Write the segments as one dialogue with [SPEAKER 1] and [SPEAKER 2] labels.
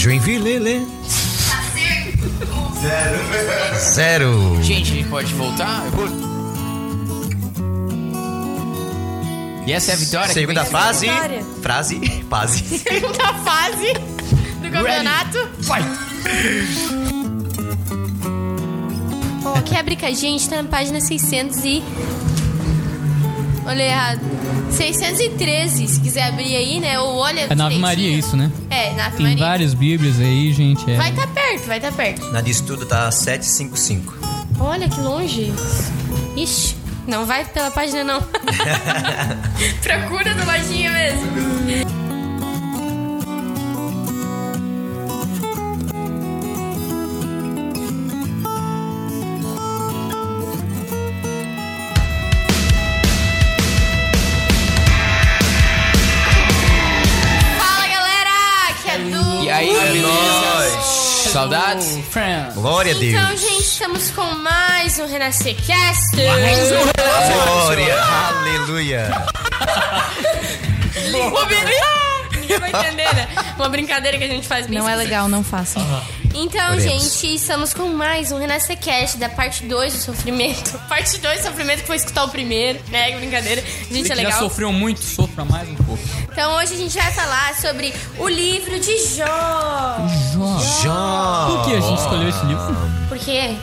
[SPEAKER 1] Joinville, lê. Zero.
[SPEAKER 2] Gente, a gente pode voltar? Eu vou... E essa é a vitória?
[SPEAKER 1] Segunda fase.
[SPEAKER 3] vitória.
[SPEAKER 1] Frase. Fase.
[SPEAKER 3] Segunda fase do campeonato.
[SPEAKER 2] Vai!
[SPEAKER 3] Ó, quer abrir com a gente? Tá na página 600 e... Olha errado. 613, se quiser abrir aí, né? Ou olha
[SPEAKER 4] É na Ave
[SPEAKER 3] direitinho.
[SPEAKER 4] Maria isso, né?
[SPEAKER 3] É, na Ave
[SPEAKER 4] Tem
[SPEAKER 3] Maria.
[SPEAKER 4] várias bíblias aí, gente. É.
[SPEAKER 3] Vai tá perto, vai tá perto.
[SPEAKER 1] Na de estudo tá 755.
[SPEAKER 3] Olha que longe. Ixi, não vai pela página não. Procura do lojinha mesmo.
[SPEAKER 2] Saudades?
[SPEAKER 4] Friends.
[SPEAKER 1] Glória a Deus.
[SPEAKER 3] Então, gente, estamos com mais um Renascer Cast.
[SPEAKER 1] Glória. Aleluia.
[SPEAKER 3] O Ninguém vai entender, né? Uma brincadeira que a gente faz bem
[SPEAKER 5] Não é legal, não façam.
[SPEAKER 3] Então,
[SPEAKER 1] Oremos.
[SPEAKER 3] gente, estamos com mais um Renascer Cast da parte 2 do sofrimento. Parte 2 do sofrimento que foi escutar o primeiro, né? Que brincadeira. Gente, é
[SPEAKER 4] que já
[SPEAKER 3] legal.
[SPEAKER 4] sofreu muito, sofra mais um pouco.
[SPEAKER 3] Então, hoje a gente vai falar sobre o livro de Jó.
[SPEAKER 4] Jó.
[SPEAKER 1] Jó.
[SPEAKER 4] Por que a gente escolheu esse livro?
[SPEAKER 3] Por quê?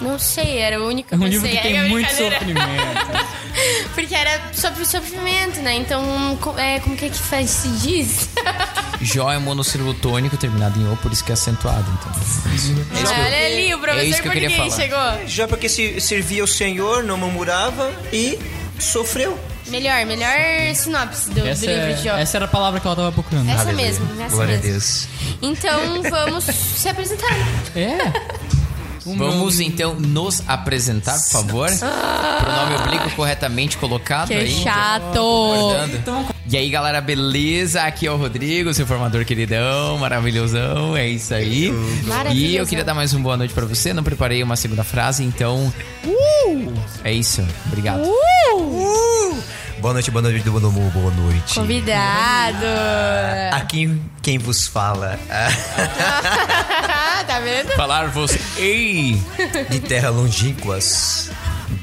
[SPEAKER 3] Não sei, era o único que
[SPEAKER 4] É um livro que tem
[SPEAKER 3] é
[SPEAKER 4] muito sofrimento.
[SPEAKER 3] Porque era sobre o sofrimento, né? Então, é, como que é que faz, se diz?
[SPEAKER 2] Jó é monossílabo tônico terminado em O, por isso que é acentuado. Então.
[SPEAKER 3] Olha ali, o professor
[SPEAKER 2] É que
[SPEAKER 3] português
[SPEAKER 2] falar.
[SPEAKER 3] chegou.
[SPEAKER 1] Já porque se servia o Senhor, não murmurava e sofreu.
[SPEAKER 3] Melhor, melhor sinopse do,
[SPEAKER 4] Essa,
[SPEAKER 3] do livro de Jó.
[SPEAKER 4] é, essa era a palavra que ela tava procurando.
[SPEAKER 3] Essa
[SPEAKER 1] Aleluia.
[SPEAKER 3] mesmo, essa
[SPEAKER 1] Glória
[SPEAKER 3] mesmo.
[SPEAKER 1] a Deus.
[SPEAKER 3] Então vamos se apresentar.
[SPEAKER 4] É. O
[SPEAKER 2] Vamos
[SPEAKER 4] meu-
[SPEAKER 2] então nos apresentar, por favor. Pronome oblíquo corretamente colocado
[SPEAKER 5] Que
[SPEAKER 2] aí.
[SPEAKER 5] chato.
[SPEAKER 2] Concordando. E aí, galera, beleza? Aqui é o Rodrigo, seu formador queridão, maravilhosão, é isso aí. E eu queria dar mais uma boa noite pra você, não preparei uma segunda frase, então... É isso, obrigado.
[SPEAKER 1] Boa noite, boa noite, boa noite, boa noite.
[SPEAKER 3] Convidado.
[SPEAKER 1] Aqui quem vos fala
[SPEAKER 3] tá vendo?
[SPEAKER 2] Falar você... Ei!
[SPEAKER 1] de terra longínquas,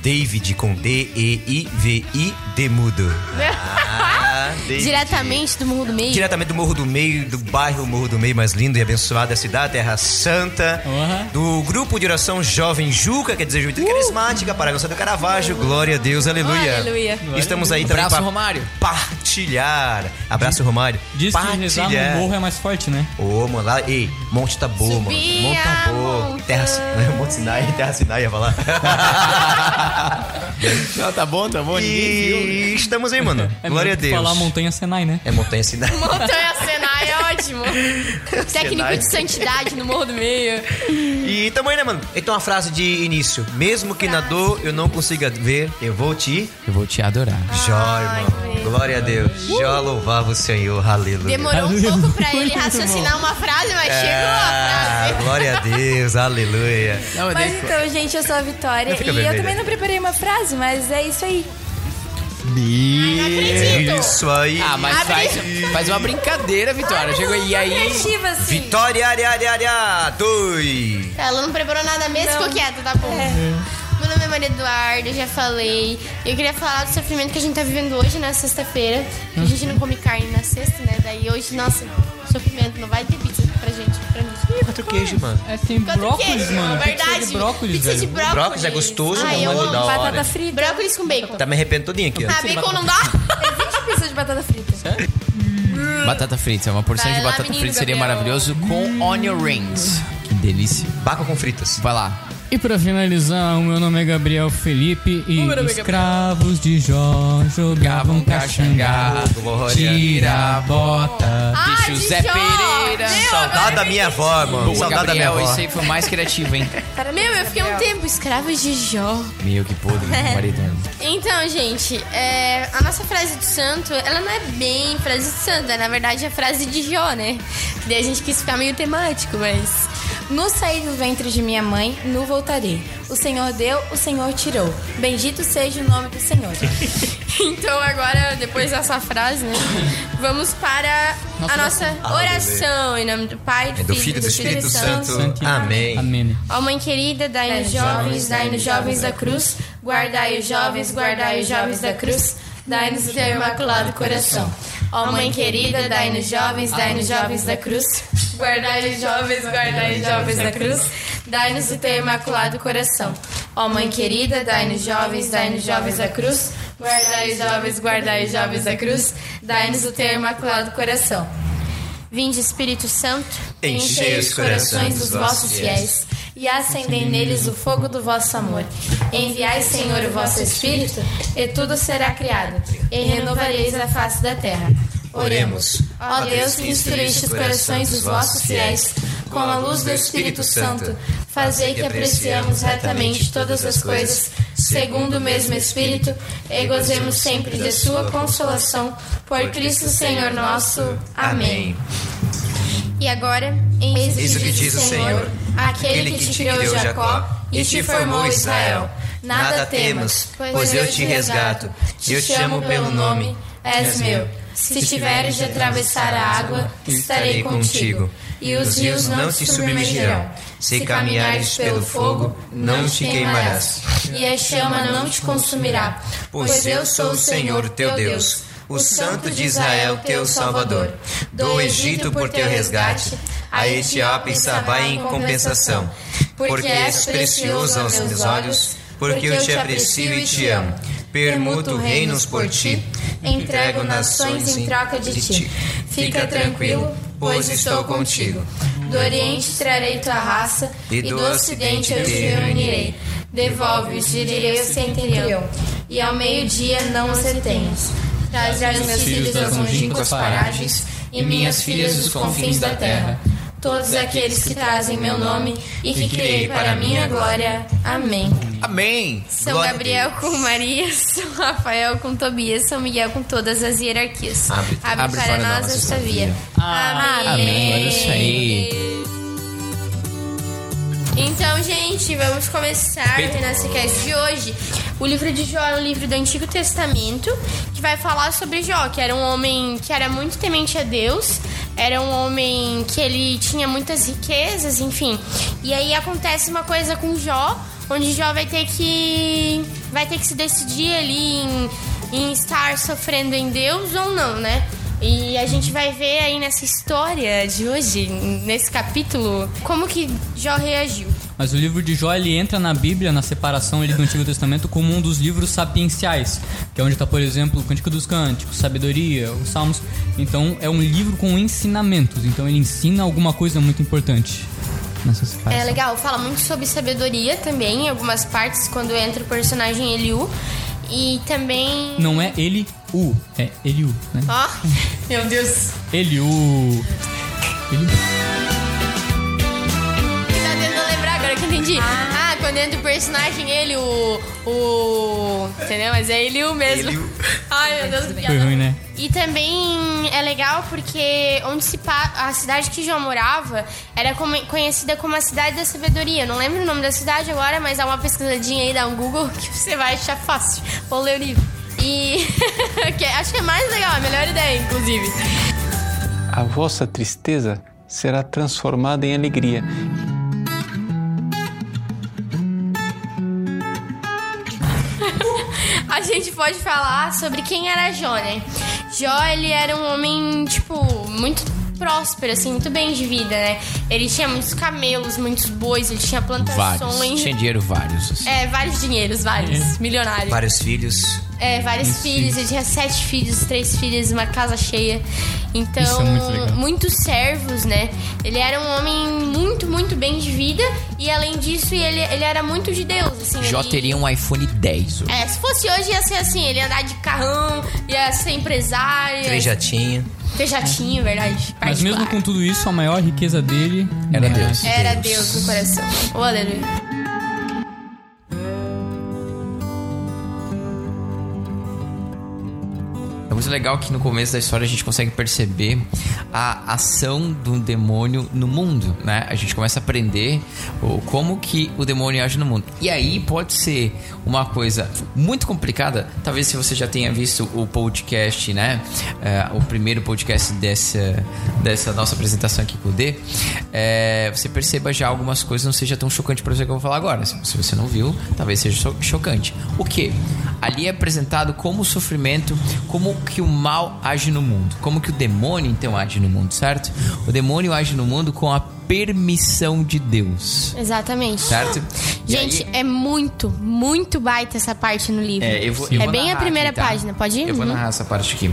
[SPEAKER 1] David com D-E-I-V-I de mudo. Ah,
[SPEAKER 3] Diretamente do Morro do Meio.
[SPEAKER 1] Diretamente do Morro do Meio, do bairro Morro do Meio mais lindo e abençoado da cidade, Terra Santa.
[SPEAKER 4] Uhum.
[SPEAKER 1] Do grupo de oração Jovem Juca, quer dizer, Juventude Carismática, Paragonça do Caravaggio. Glória a Deus, aleluia.
[SPEAKER 3] Aleluia.
[SPEAKER 1] Estamos aí também
[SPEAKER 2] Abraço,
[SPEAKER 1] pra
[SPEAKER 2] Romário.
[SPEAKER 1] partilhar. Abraço, Romário.
[SPEAKER 4] Diz que rezar no morro é mais forte, né?
[SPEAKER 1] Ô, mano, lá, ei, Monte Tabor, mano.
[SPEAKER 3] Subir
[SPEAKER 1] Monte Tabor.
[SPEAKER 3] montanha.
[SPEAKER 1] Terra, Monte Sinai, Terra Sinai, ia falar.
[SPEAKER 2] Não, tá bom, tá bom, ninguém viu.
[SPEAKER 1] e estamos aí, mano.
[SPEAKER 4] É
[SPEAKER 1] Glória a
[SPEAKER 4] que
[SPEAKER 1] Deus.
[SPEAKER 4] falar montanha Senai, né?
[SPEAKER 1] É Montanha Sinai.
[SPEAKER 3] Montanha Senai é ótimo. Técnico
[SPEAKER 1] Senai.
[SPEAKER 3] de santidade no Morro do Meio.
[SPEAKER 1] E tamo aí, né, mano? Então a frase de início. Mesmo que na dor eu não consiga ver, eu vou te...
[SPEAKER 2] Eu vou te adorar.
[SPEAKER 1] Jó, irmão. Glória a Deus. Jó louvava o Senhor. Aleluia.
[SPEAKER 3] Demorou um pouco pra ele raciocinar uma frase, mas chegou a
[SPEAKER 1] Ah,
[SPEAKER 3] frase.
[SPEAKER 1] glória a Deus. Aleluia.
[SPEAKER 2] Não, mas
[SPEAKER 5] então, gente, eu sou a Vitória. E
[SPEAKER 1] fica
[SPEAKER 5] eu
[SPEAKER 1] vermelha.
[SPEAKER 5] também não preparei uma frase, mas é isso aí.
[SPEAKER 3] Acredito.
[SPEAKER 1] Isso aí.
[SPEAKER 2] Ah, mas faz, faz uma brincadeira, Vitória. Chegou e aí...
[SPEAKER 5] Assim.
[SPEAKER 1] Vitória, área, área, área. Dois.
[SPEAKER 3] Ela não preparou nada mesmo, ficou quieta, tá bom. Meu nome é Maria Eduarda, eu já falei. Eu queria falar do sofrimento que a gente tá vivendo hoje, na sexta-feira. que A gente não come carne na sexta, né? Daí hoje, nossa, sofrimento. Não vai ter pizza pra gente, pra mim.
[SPEAKER 1] Quatro queijo, mano.
[SPEAKER 4] É, tem
[SPEAKER 3] Quanto
[SPEAKER 4] brócolis,
[SPEAKER 3] queijo?
[SPEAKER 4] mano. Pizza
[SPEAKER 3] Verdade.
[SPEAKER 4] de brócolis,
[SPEAKER 3] Pizza de
[SPEAKER 4] velho.
[SPEAKER 3] brócolis.
[SPEAKER 1] Brócolis é gostoso,
[SPEAKER 3] Ai, eu
[SPEAKER 1] mano,
[SPEAKER 3] amo.
[SPEAKER 1] da hora.
[SPEAKER 5] Batata frita.
[SPEAKER 3] Brócolis com bacon.
[SPEAKER 1] Tá me arrependo todinho aqui, ó.
[SPEAKER 3] Ah, bacon não dá?
[SPEAKER 5] De batata frita.
[SPEAKER 2] Batata frita, uma porção
[SPEAKER 3] Vai
[SPEAKER 2] de
[SPEAKER 3] lá,
[SPEAKER 2] batata
[SPEAKER 3] menino
[SPEAKER 2] frita seria
[SPEAKER 3] Gabriel.
[SPEAKER 2] maravilhoso com onion rings. Que delícia.
[SPEAKER 1] Baco com fritas.
[SPEAKER 2] Vai lá.
[SPEAKER 4] E pra finalizar, o meu nome é Gabriel Felipe e
[SPEAKER 3] é
[SPEAKER 4] escravos de Jó jogavam caxangá. Tira a bota.
[SPEAKER 3] Ah, de Jó.
[SPEAKER 2] Pereira.
[SPEAKER 3] Meu,
[SPEAKER 1] Saudade da minha avó, mano.
[SPEAKER 2] Boa,
[SPEAKER 1] Saudade da minha avó.
[SPEAKER 2] esse aí foi mais criativo, hein?
[SPEAKER 3] Meu, eu fiquei um tempo escravos de Jó.
[SPEAKER 2] Meu, que podre, marido.
[SPEAKER 3] Então, gente, é, a nossa frase de santo, ela não é bem frase de santo, é na verdade a frase de Jó, né? Que daí a gente quis ficar meio temático, mas.
[SPEAKER 5] No sair do ventre de minha mãe, nu voltarei. O Senhor deu, o Senhor tirou. Bendito seja o nome do Senhor.
[SPEAKER 3] Então agora, depois dessa frase, né? Vamos para a nossa oração em nome do Pai, do,
[SPEAKER 1] É do Filho e do Espírito Santo.
[SPEAKER 4] Santo.
[SPEAKER 1] Amém.
[SPEAKER 4] Amém.
[SPEAKER 3] Ó mãe querida, dai-nos jovens, dai-nos jovens da cruz, guardai os jovens, guardai os jovens da cruz, dai-nos o teu imaculado coração. Ó mãe querida, dai-nos jovens, dai-nos jovens da cruz, guardai os jovens, guardai os jovens da cruz, dai-nos o teu imaculado coração. Ó mãe querida, dai-nos jovens, dai-nos jovens da cruz, guardai os jovens, guardai os jovens da cruz, dai-nos o teu imaculado coração. Vinde Espírito Santo,
[SPEAKER 1] Enchei os corações dos vossos fiéis
[SPEAKER 5] e acendei neles o fogo do vosso amor. Enviai, Senhor, o vosso Espírito, e tudo será criado, e renovareis a face da terra.
[SPEAKER 1] Oremos.
[SPEAKER 5] Ó Deus, que instruíste os corações dos vossos fiéis com a luz do Espírito Santo, fazei que apreciemos retamente todas as coisas, segundo o mesmo Espírito, e gozemos sempre de sua consolação, por Cristo Senhor nosso. Amém.
[SPEAKER 3] E agora,
[SPEAKER 5] Eis
[SPEAKER 1] o que diz o Senhor,
[SPEAKER 5] aquele que te criou Jacó e te formou Israel. Nada temas, pois eu te resgato, te chamo pelo nome, és meu. Se tiveres de atravessar a água, estarei contigo, e os rios não te submergirão. Se caminhares pelo fogo, não te queimarás, e a chama não te consumirá,
[SPEAKER 1] Pois eu sou o Senhor teu Deus, o Santo de Israel teu Salvador. Do Egito por teu resgate, a Etiópia e Sabá em compensação. Porque és precioso aos meus olhos, porque eu te aprecio e te amo. Permuto reinos por ti,
[SPEAKER 5] entrego nações em troca de ti. Fica tranquilo, pois estou contigo. Do Oriente trarei tua raça, e do Ocidente eu te reunirei. Devolve-os, direi o centurião, e ao meio-dia não os retenhas. Traz os meus filhos das longínquas paragens, e minhas filhas dos confins da terra. Todos aqueles que trazem meu nome e que criei para a minha glória. Amém.
[SPEAKER 2] Amém.
[SPEAKER 3] São
[SPEAKER 1] Glória
[SPEAKER 3] Gabriel com Maria, São Rafael com Tobias, São Miguel com todas as hierarquias.
[SPEAKER 1] Abre-
[SPEAKER 3] Abre, para, nós esta via. Amém.
[SPEAKER 2] Amém. É isso aí.
[SPEAKER 3] Então, gente, vamos começar o Renascicast de hoje. O livro de Jó é um livro do Antigo Testamento que vai falar sobre Jó, que era um homem que era muito temente a Deus, era um homem que ele tinha muitas riquezas, enfim. E aí acontece uma coisa com Jó, onde Jó vai ter que vai ter que se decidir ali em, em estar sofrendo em Deus ou não, né? E a gente vai ver aí nessa história de hoje, nesse capítulo, como que Jó reagiu.
[SPEAKER 4] Mas o livro de Jó ele entra na Bíblia, na separação ali do Antigo Testamento, como um dos livros sapienciais, que é onde está, por exemplo, o Cântico dos Cânticos, Sabedoria, os Salmos. Então é um livro com ensinamentos. Então ele ensina alguma coisa muito importante.
[SPEAKER 3] É legal, fala muito sobre sabedoria também, em algumas partes, quando entra o personagem Eliú. E também.
[SPEAKER 4] Não é ele o, é Eliú, né?
[SPEAKER 3] Ó, meu Deus.
[SPEAKER 4] Eliú. Eliú.
[SPEAKER 3] Tá tentando lembrar agora que eu entendi. Ah, quando entra o personagem, ele, o. O. Entendeu? Mas é Eliú mesmo.
[SPEAKER 1] Eliú.
[SPEAKER 3] Ai, meu Deus.
[SPEAKER 4] Foi ruim, né?
[SPEAKER 3] E também é legal porque onde se pa... a cidade que João morava era como- conhecida como a cidade da sabedoria. Não lembro o nome da cidade agora, mas dá uma pesquisadinha aí, dá um Google que você vai achar fácil. Ou ler o livro. E acho que é mais legal, a melhor ideia, inclusive.
[SPEAKER 6] a vossa tristeza será transformada em alegria.
[SPEAKER 3] A gente pode falar sobre quem era Jó, né? Jó, ele era um homem, tipo, muito próspero, assim, muito bem de vida, né? Ele tinha muitos camelos, muitos bois, ele tinha
[SPEAKER 2] Vários.
[SPEAKER 3] plantações.
[SPEAKER 2] Tinha dinheiro vários. assim.
[SPEAKER 3] É, vários dinheiros, vários. Milionários.
[SPEAKER 1] Vários filhos.
[SPEAKER 3] É, vários filhos.
[SPEAKER 4] filhos.
[SPEAKER 3] Ele tinha sete filhos, três filhas, uma casa cheia. Então,
[SPEAKER 4] Isso é muito legal.
[SPEAKER 3] muitos servos, né? Ele era um homem muito, muito bem de vida. E além disso, ele, ele era muito de Deus, assim.
[SPEAKER 2] Jó
[SPEAKER 3] ele-
[SPEAKER 2] teria um iPhone 10. hoje.
[SPEAKER 3] É, se fosse hoje ia ser assim, ele ia andar de carrão, ia ser empresário.
[SPEAKER 1] Três jatinhos.
[SPEAKER 3] Ter jatinho, verdade.
[SPEAKER 4] Mas mesmo com tudo isso, a maior riqueza dele
[SPEAKER 2] Era Deus.
[SPEAKER 3] Era Deus no coração. Oh, aleluia.
[SPEAKER 2] Muito legal que no começo da história a gente consegue perceber a ação do demônio no mundo, né? A gente começa a aprender como que o demônio age no mundo. E aí pode ser uma coisa muito complicada, talvez se você já tenha visto o podcast, né? É, o primeiro podcast dessa, dessa nossa apresentação aqui com o D, é, você perceba já algumas coisas não seja tão chocante para você que eu vou falar agora. Se, se você não viu, talvez seja chocante. O que? Ali é apresentado como o sofrimento, como que o mal age no mundo, como que o demônio então age no mundo, certo? O demônio age no mundo com a permissão de Deus.
[SPEAKER 3] Exatamente.
[SPEAKER 2] Certo?
[SPEAKER 3] E Gente, aí... é muito, muito baita essa parte no livro.
[SPEAKER 2] É, eu vou, eu
[SPEAKER 3] é
[SPEAKER 2] vou
[SPEAKER 3] bem a primeira
[SPEAKER 2] aqui, tá?
[SPEAKER 3] página, pode ir?
[SPEAKER 2] Eu vou
[SPEAKER 3] uhum.
[SPEAKER 2] narrar essa parte aqui.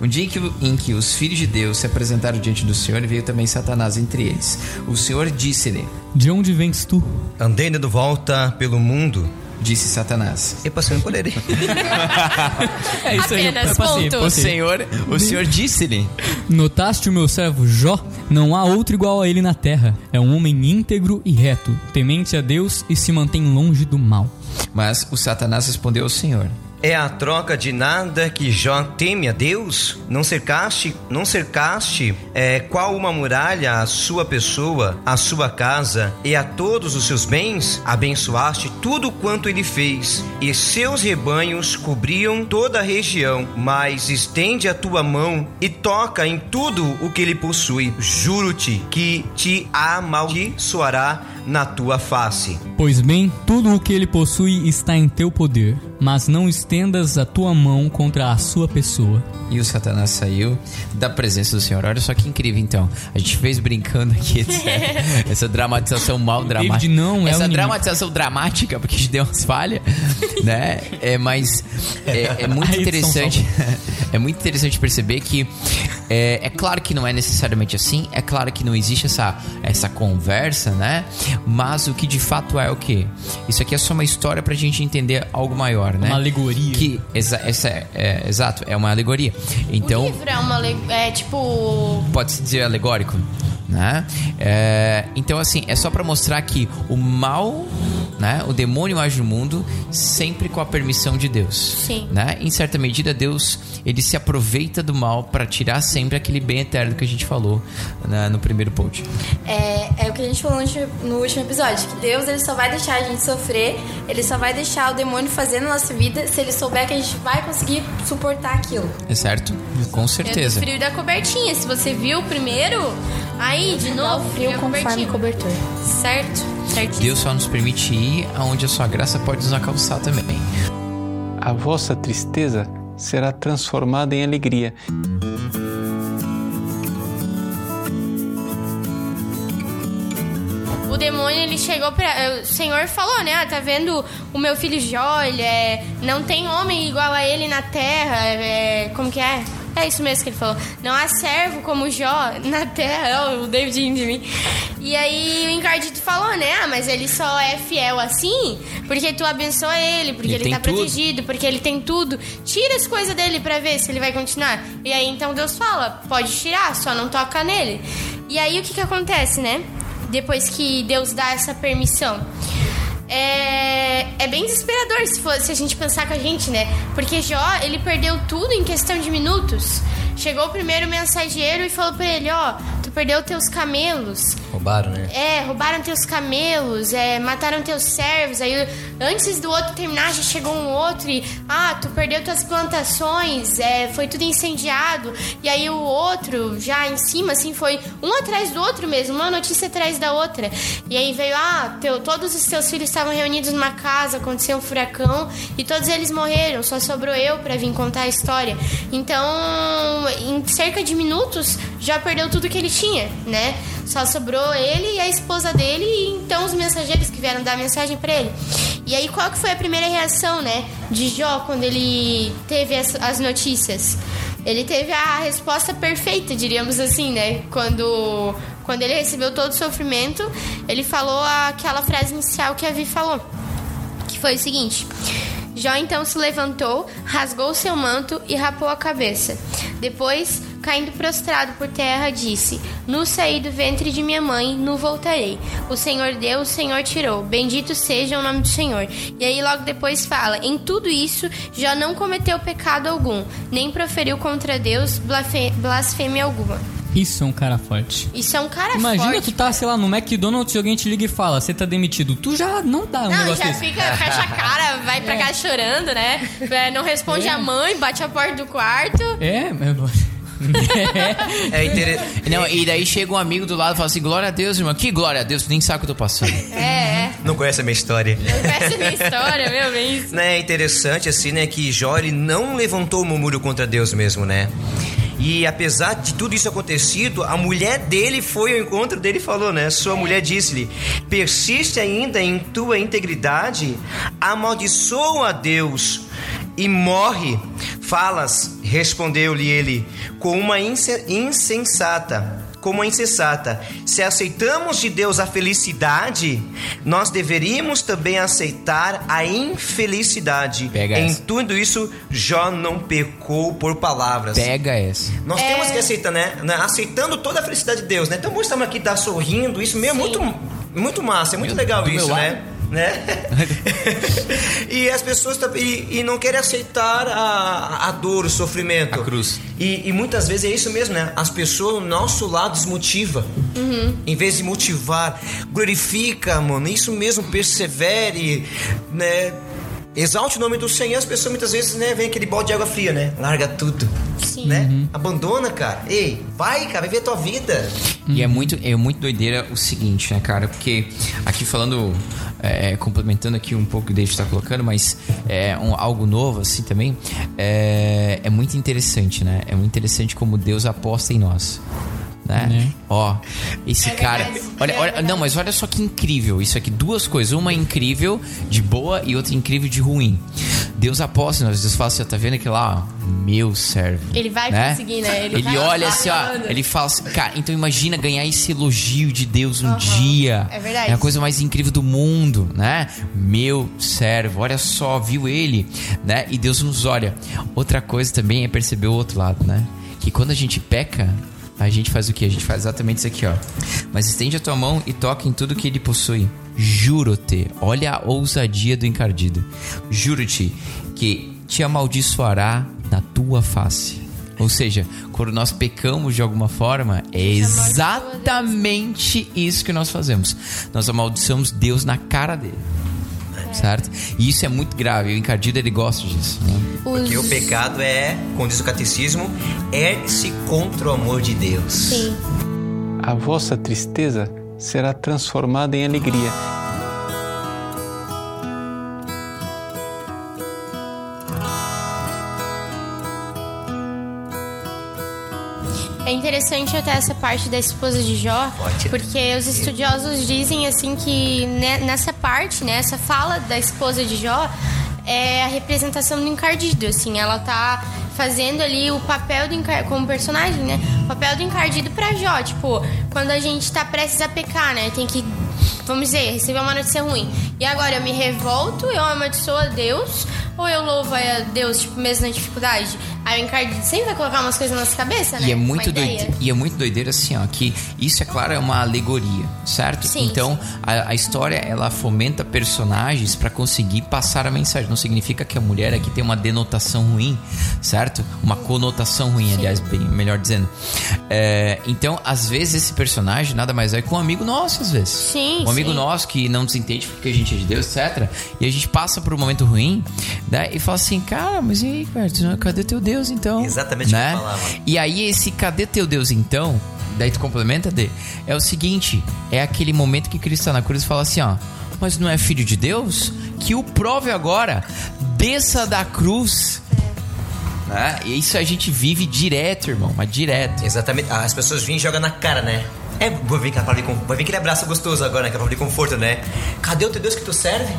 [SPEAKER 2] Um dia em que, em que os filhos de Deus se apresentaram diante do Senhor, veio também Satanás entre eles. O Senhor disse-lhe:
[SPEAKER 4] De onde vens tu?
[SPEAKER 1] Andei dando volta pelo mundo
[SPEAKER 2] disse Satanás.
[SPEAKER 1] E passei por ele.
[SPEAKER 4] é isso aí.
[SPEAKER 3] Apenas,
[SPEAKER 4] passei,
[SPEAKER 3] ponto.
[SPEAKER 2] O Senhor, o Senhor disse-lhe:
[SPEAKER 4] Notaste o meu servo Jó? Não há outro igual a ele na terra. É um homem íntegro e reto, temente a Deus e se mantém longe do mal.
[SPEAKER 2] Mas o Satanás respondeu ao Senhor:
[SPEAKER 1] é a troca de nada que Jó teme a Deus? Não cercaste, não cercaste é, qual uma muralha a sua pessoa, a sua casa e a todos os seus bens? Abençoaste tudo quanto ele fez, e seus rebanhos cobriam toda a região. Mas estende a tua mão e toca em tudo o que ele possui. Juro-te que te amaldiçoará na tua face.
[SPEAKER 4] Pois bem, tudo o que ele possui está em teu poder, mas não estendas a tua mão contra a sua pessoa.
[SPEAKER 2] E o Satanás saiu da presença do Senhor. Olha só que incrível, então. A gente fez brincando aqui essa, essa dramatização mal dramática.
[SPEAKER 4] David não é
[SPEAKER 2] essa dramatização dramática, porque a gente deu umas falhas, né? É, mas é, é muito interessante. É muito interessante perceber que é, é claro que não é necessariamente assim, é claro que não existe essa, essa conversa, né? Mas o que de fato é o que? Isso aqui é só uma história pra gente entender algo maior, né?
[SPEAKER 4] Uma alegoria.
[SPEAKER 2] Que, exa, essa, é, é, exato, é uma alegoria. Então,
[SPEAKER 3] o livro é uma é tipo
[SPEAKER 2] pode-se dizer alegórico, né? É, então assim é só para mostrar que o mal, né? O demônio age no mundo sempre com a permissão de Deus.
[SPEAKER 3] Sim.
[SPEAKER 2] Né? Em certa medida Deus ele se aproveita do mal para tirar sempre aquele bem eterno que a gente falou né, no primeiro post.
[SPEAKER 5] É, é o que a gente falou no último episódio, que Deus ele só vai deixar a gente sofrer, ele só vai deixar o demônio fazer na nossa vida se ele souber que a gente vai conseguir suportar aquilo.
[SPEAKER 2] É certo? Com certeza.
[SPEAKER 3] Frio da cobertinha. Se você viu primeiro, aí de novo,
[SPEAKER 5] frio, conforme cobertor.
[SPEAKER 3] Certo? Certíssimo.
[SPEAKER 2] Deus só nos permite ir aonde a sua graça pode nos alcançar também.
[SPEAKER 6] A vossa tristeza será transformada em alegria.
[SPEAKER 3] O demônio ele chegou para o Senhor falou, né? Ah, tá vendo o meu filho Jó? Ele é, não tem homem igual a ele na terra. É, como que é? É isso mesmo que ele falou. Não há servo como Jó na terra. Oh, o David de mim. E aí o Encardito falou, né? Ah, mas ele só é fiel assim porque tu abençoa ele, porque ele,
[SPEAKER 2] ele
[SPEAKER 3] tá
[SPEAKER 2] tudo.
[SPEAKER 3] protegido, porque ele tem tudo. Tira as coisas dele pra ver se ele vai continuar. E aí então Deus fala: pode tirar, só não toca nele. E aí o que que acontece, né? Depois que Deus dá essa permissão. É, é bem desesperador se, for, se a gente pensar com a gente, né? Porque Jó, ele perdeu tudo em questão de minutos. Chegou o primeiro mensageiro e falou pra ele, ó, perdeu teus camelos.
[SPEAKER 1] Roubaram, né?
[SPEAKER 3] É, roubaram teus camelos, é, mataram teus servos. Aí, antes do outro terminar, já chegou um outro e, ah, tu perdeu tuas plantações, é, foi tudo incendiado. E aí o outro, já em cima, assim, foi um atrás do outro mesmo, uma notícia atrás da outra. E aí veio, ah, teu, todos os teus filhos estavam reunidos numa casa, aconteceu um furacão e todos eles morreram, só sobrou eu para vir contar a história. Então, em cerca de minutos, já perdeu tudo que ele tinha, né? Só sobrou ele e a esposa dele e então os mensageiros que vieram dar mensagem para ele. E aí qual que foi a primeira reação, né, de Jó quando ele teve as, as notícias? Ele teve a resposta perfeita, diríamos assim, né? Quando quando ele recebeu todo o sofrimento, ele falou aquela frase inicial que a Vi falou, que foi o seguinte: Jó então se levantou, rasgou seu manto e rapou a cabeça. Depois, caindo prostrado por terra, disse: Nu saí do ventre de minha mãe, nu voltarei. O Senhor deu, o Senhor tirou. Bendito seja o nome do Senhor. E aí logo depois fala: Em tudo isso, Jó não cometeu pecado algum, nem proferiu contra Deus blasfêmia alguma.
[SPEAKER 4] Isso é um cara forte.
[SPEAKER 3] Isso é um cara
[SPEAKER 4] Imagina
[SPEAKER 3] forte.
[SPEAKER 4] tu tá, sei lá, no McDonald's e alguém te liga e fala, você tá demitido. Tu já não dá um
[SPEAKER 3] Não,
[SPEAKER 4] negócio
[SPEAKER 3] já
[SPEAKER 4] desse.
[SPEAKER 3] fica, fecha a cara, vai pra casa chorando, né? É, Não responde
[SPEAKER 4] É.
[SPEAKER 3] a mãe, bate a porta do quarto.
[SPEAKER 4] É, é,
[SPEAKER 1] É interessante.
[SPEAKER 2] Não, e daí chega um amigo do lado e fala assim: Glória a Deus, irmão. Que glória a Deus, tu nem sabe o que eu tô passando.
[SPEAKER 3] É, é.
[SPEAKER 1] Não conhece a minha história.
[SPEAKER 3] Essa é a minha história, meu, bem isso.
[SPEAKER 1] né, é interessante assim, né, que Jó ele não levantou o murmúrio contra Deus mesmo, né? E apesar de tudo isso acontecido, a mulher dele foi ao encontro dele e falou, né? Sua mulher disse-lhe: Persiste ainda em tua integridade, amaldiçoa a Deus e morre. Falas, respondeu-lhe ele, com uma inse- insensata como a insensata. Se aceitamos de Deus a felicidade, nós deveríamos também aceitar a infelicidade.
[SPEAKER 2] Pega
[SPEAKER 1] em
[SPEAKER 2] essa.
[SPEAKER 1] tudo isso, Jó não pecou por palavras.
[SPEAKER 2] Pega essa.
[SPEAKER 1] Nós temos que aceitar, né? né? Aceitando toda a felicidade de Deus, né? Então, estamos aqui, tá sorrindo, isso mesmo é muito, muito massa, é muito
[SPEAKER 2] Meu-
[SPEAKER 1] legal isso,
[SPEAKER 2] lado.
[SPEAKER 1] né? Né? e as pessoas e, e não querem aceitar a, a dor, o sofrimento.
[SPEAKER 2] A cruz.
[SPEAKER 1] E, e muitas vezes é isso mesmo, né? As pessoas, o nosso lado desmotiva. Em vez de motivar, glorifica, mano. Isso mesmo, persevere, né? Exalte o nome do Senhor. As pessoas muitas vezes, né, vem aquele balde de água fria, né? Larga tudo.
[SPEAKER 3] Sim.
[SPEAKER 1] Né? Abandona, cara. Ei, vai, cara, vai ver a tua vida.
[SPEAKER 2] E é muito, é muito doideira o seguinte, né, cara? Porque aqui falando, é, complementando aqui um pouco o que o David tá colocando, mas é um- algo novo, assim também, é, é muito interessante, né? É muito interessante como Deus aposta em nós. Né?
[SPEAKER 4] Né?
[SPEAKER 2] Ó, esse
[SPEAKER 3] É
[SPEAKER 2] cara. Olha,
[SPEAKER 3] é
[SPEAKER 2] olha, não, mas olha só que incrível isso aqui. Duas coisas. Uma incrível de boa e outra incrível de ruim. Deus aposta nós. Deus fala assim, ó, tá vendo aqui lá, ó, meu servo.
[SPEAKER 3] Ele vai
[SPEAKER 2] né?
[SPEAKER 3] conseguir, né?
[SPEAKER 2] Ele,
[SPEAKER 3] vai
[SPEAKER 2] olha assim, ó, ele fala assim, cara, então imagina ganhar esse elogio de Deus um dia.
[SPEAKER 3] é verdade.
[SPEAKER 2] É a coisa mais incrível do mundo, né? Meu servo, olha só, viu ele, né? E Deus nos olha. Outra coisa também é perceber o outro lado, né? Que quando a gente peca, a gente faz o que? A gente faz exatamente isso aqui, ó. Mas estende a tua mão e toca em tudo que ele possui. Juro-te, olha a ousadia do encardido. Juro-te que te amaldiçoará na tua face. Ou seja, quando nós pecamos de alguma forma, é exatamente isso que nós fazemos. Nós amaldiçoamos Deus na cara dele. Certo? E isso é muito grave. O encardido ele gosta disso. Né?
[SPEAKER 1] Porque
[SPEAKER 3] Os-
[SPEAKER 1] o pecado é, como diz o catecismo, ergue-se contra o amor de Deus.
[SPEAKER 3] Sim.
[SPEAKER 6] A vossa tristeza será transformada em alegria.
[SPEAKER 3] É interessante até essa parte da esposa de Jó, porque os estudiosos dizem assim que ne- nessa parte, né, essa fala da esposa de Jó é a representação do encardido, assim, ela tá fazendo ali o papel do encar como personagem, né? O papel do encardido pra Jó, tipo, quando a gente tá prestes a pecar, né? Tem que vamos dizer, receber uma notícia ruim. E agora eu me revolto, eu amaldiçoo a Deus, ou eu louvo a Deus, tipo, mesmo na dificuldade? Aí o encardido sempre vai colocar umas coisas na nossa cabeça, né?
[SPEAKER 2] E é muito doideira, e é muito doideira assim, ó, que isso é claro é uma alegoria, certo?
[SPEAKER 3] Sim,
[SPEAKER 2] então A, a história ela fomenta personagens para conseguir passar a mensagem. Não significa que a mulher aqui tem uma denotação ruim, certo? Uma conotação ruim, aliás, bem melhor dizendo. É, então, às vezes esse personagem nada mais é que um amigo nosso, às vezes.
[SPEAKER 3] Sim,
[SPEAKER 2] Um amigo
[SPEAKER 3] sim.
[SPEAKER 2] nosso que não nos entende porque a gente é de Deus, etc. E a gente passa por um momento ruim, né? E fala assim, cara, mas e aí, cara, cadê teu Deus então?
[SPEAKER 1] Exatamente o que
[SPEAKER 2] né? E aí, esse cadê teu Deus então? Daí tu complementa, D. É o seguinte: é aquele momento que Cristo está na cruz e fala assim, ó. Mas não é filho de Deus? Que o prove agora. Desça da cruz. Né? E isso a gente vive direto, irmão. Mas direto.
[SPEAKER 1] Exatamente. Ah, As pessoas vêm e jogam na cara, né? É, vai vir, con- vai vir aquele abraço gostoso agora, né? Aquela palavra de conforto, né? Cadê o teu Deus que tu serve?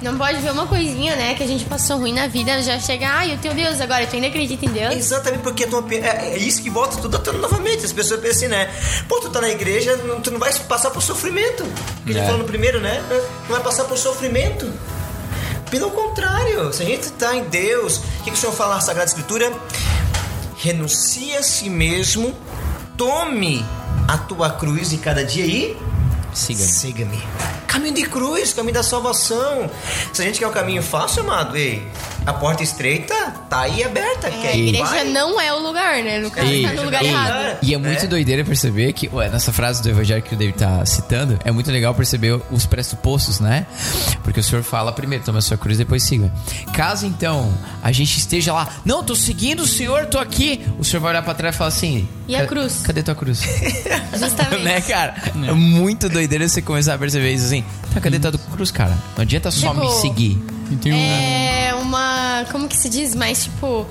[SPEAKER 3] Não pode ver uma coisinha, né, que a gente passou ruim na vida, já chega, ai, o teu Deus, agora tu ainda acredita em Deus?
[SPEAKER 1] Exatamente porque é, é isso que volta tudo à novamente. As pessoas pensam assim, né? Pô, tu tá na igreja, não- tu não vai passar por sofrimento. Que a gente
[SPEAKER 2] É.
[SPEAKER 1] falou no primeiro, né? Não vai passar por sofrimento. Pelo contrário, se a gente está em Deus, o que, que o Senhor fala na Sagrada Escritura? Renuncie a si mesmo, tome a tua cruz de cada dia e
[SPEAKER 2] Siga-me.
[SPEAKER 1] Siga-me. Caminho de cruz, caminho da salvação. Se a gente quer o caminho fácil, amado, ei, a porta estreita tá aí aberta.
[SPEAKER 3] É, a igreja
[SPEAKER 1] vai.
[SPEAKER 3] não é o lugar, né? No caso,
[SPEAKER 2] Ei,
[SPEAKER 3] tá no lugar
[SPEAKER 2] ei,
[SPEAKER 3] errado.
[SPEAKER 2] E é muito doideira perceber que, ué, nessa frase do evangelho que o David tá citando, é muito legal perceber os pressupostos, né? Porque o senhor fala primeiro, toma a sua cruz, depois siga. Caso então a gente esteja lá, não, tô seguindo o senhor, tô aqui, o senhor vai olhar pra trás e falar assim:
[SPEAKER 3] E a
[SPEAKER 2] "Ca-
[SPEAKER 3] cruz?"
[SPEAKER 2] Cadê tua cruz?
[SPEAKER 3] Justamente.
[SPEAKER 2] né, cara? É muito doideira você começar a perceber isso assim. Tá, cadê tua cruz, cara? Não adianta só
[SPEAKER 3] Tipo,
[SPEAKER 2] me seguir.
[SPEAKER 4] Tem um,
[SPEAKER 3] É uma. Como que se diz? Mas, tipo.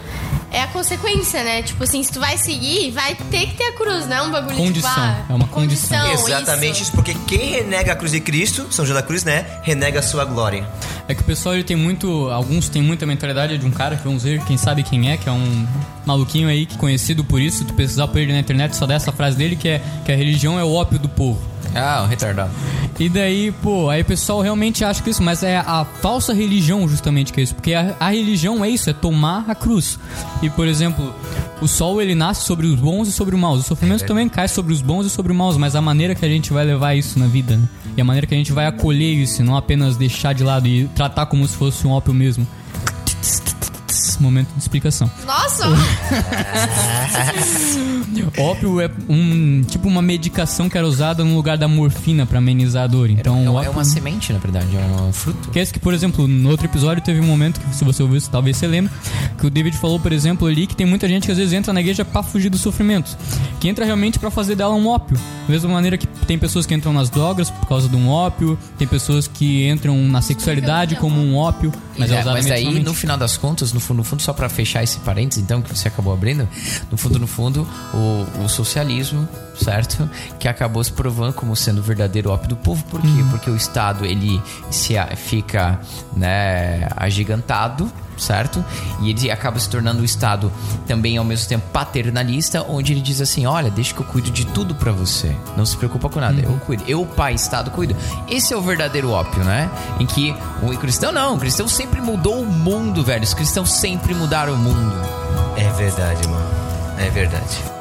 [SPEAKER 3] É a consequência, né? Tipo assim, se tu vai seguir, vai ter que ter a cruz, não é um bagulho
[SPEAKER 4] Condição,
[SPEAKER 3] tipo, ah,
[SPEAKER 4] é uma condição.
[SPEAKER 1] Exatamente
[SPEAKER 3] isso.
[SPEAKER 1] isso, porque quem renega a cruz de Cristo, São João da Cruz, né? Renega a sua glória.
[SPEAKER 4] É que o pessoal ele tem muito. Alguns têm muita mentalidade de um cara que vamos ver, quem sabe quem é, que é um maluquinho aí que é conhecido por isso. Tu pesquisar por ele na internet, só dá essa frase dele que é que a religião é o ópio do povo.
[SPEAKER 2] Ah, um retardado.
[SPEAKER 4] E daí, pô, aí o pessoal realmente acha que isso, mas é a falsa religião justamente que é isso. Porque a, a religião é isso, é tomar a cruz. E, por exemplo, o sol ele nasce sobre os bons e sobre os maus. O sofrimento também cai sobre os bons e sobre os maus, mas a maneira que a gente vai levar isso na vida, né? E a maneira que a gente vai acolher isso, não apenas deixar de lado e tratar como se fosse um ópio mesmo. Momento de explicação.
[SPEAKER 3] Nossa!
[SPEAKER 4] Ópio é um tipo uma medicação que era usada no lugar da morfina pra amenizar a dor. Então,
[SPEAKER 2] é, é
[SPEAKER 4] ópio-
[SPEAKER 2] uma semente, na verdade, é um fruto.
[SPEAKER 4] Que é esse que, por exemplo, no outro episódio teve um momento que, se você ouviu isso, talvez você lembre, que o David falou, por exemplo, ali que tem muita gente que às vezes entra na igreja pra fugir do sofrimento, que entra realmente pra fazer dela um ópio. Da mesma maneira que tem pessoas que entram nas drogas por causa de um ópio, tem pessoas que entram na sexualidade como um ópio, mas é,
[SPEAKER 2] É,
[SPEAKER 4] usado
[SPEAKER 2] mas daí,
[SPEAKER 4] medicinalmente.
[SPEAKER 2] no final das contas, no fundo, no fundo, só pra fechar esse parênteses, então, que você acabou abrindo, no fundo, no fundo, o, o socialismo, certo? Que acabou se provando como sendo o verdadeiro ópio do povo. Por quê? Porque o Estado, ele se fica, né, agigantado, certo? E ele acaba se tornando um Estado também, ao mesmo tempo, paternalista, onde ele diz assim, olha, deixa que eu cuido de tudo pra você. Não se preocupa com nada, eu cuido. Eu, pai, Estado, cuido. Esse é o verdadeiro ópio, né? Em que o cristão não, o cristão sempre mudou o mundo, velho. Os cristãos sempre mudaram o mundo.
[SPEAKER 1] É verdade, mano. É verdade.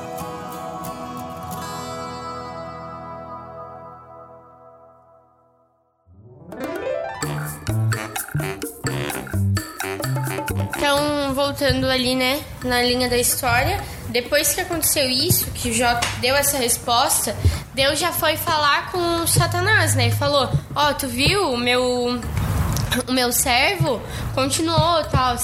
[SPEAKER 3] Voltando ali, né, na linha da história, depois que aconteceu isso, que Jó deu essa resposta, Deus já foi falar com Satanás, né? E falou: Ó, tu viu o meu. O meu servo continuou tal.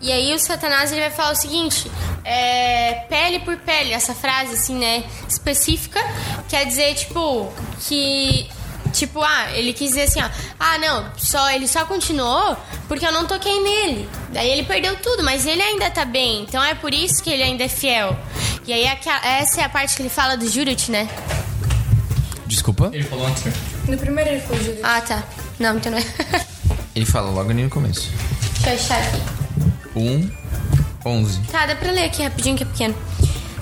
[SPEAKER 3] E aí o Satanás ele vai falar o seguinte: é, pele por pele, essa frase assim, né? Específica, quer dizer, tipo, que Tipo, ah, ele quis dizer assim, ó, ah, não, só ele só continuou porque eu não toquei nele. Daí ele perdeu tudo, mas ele ainda tá bem. Então é por isso que ele ainda é fiel. E aí essa é a parte que ele fala do Jurut, né?
[SPEAKER 2] Desculpa?
[SPEAKER 4] Ele falou antes.
[SPEAKER 5] No primeiro ele foi Júlio.
[SPEAKER 3] Ah, tá. Não, então não é.
[SPEAKER 2] Ele fala logo ali no começo.
[SPEAKER 3] Deixa eu achar aqui.
[SPEAKER 2] 1, 11.
[SPEAKER 3] Tá, dá pra ler aqui rapidinho que é pequeno.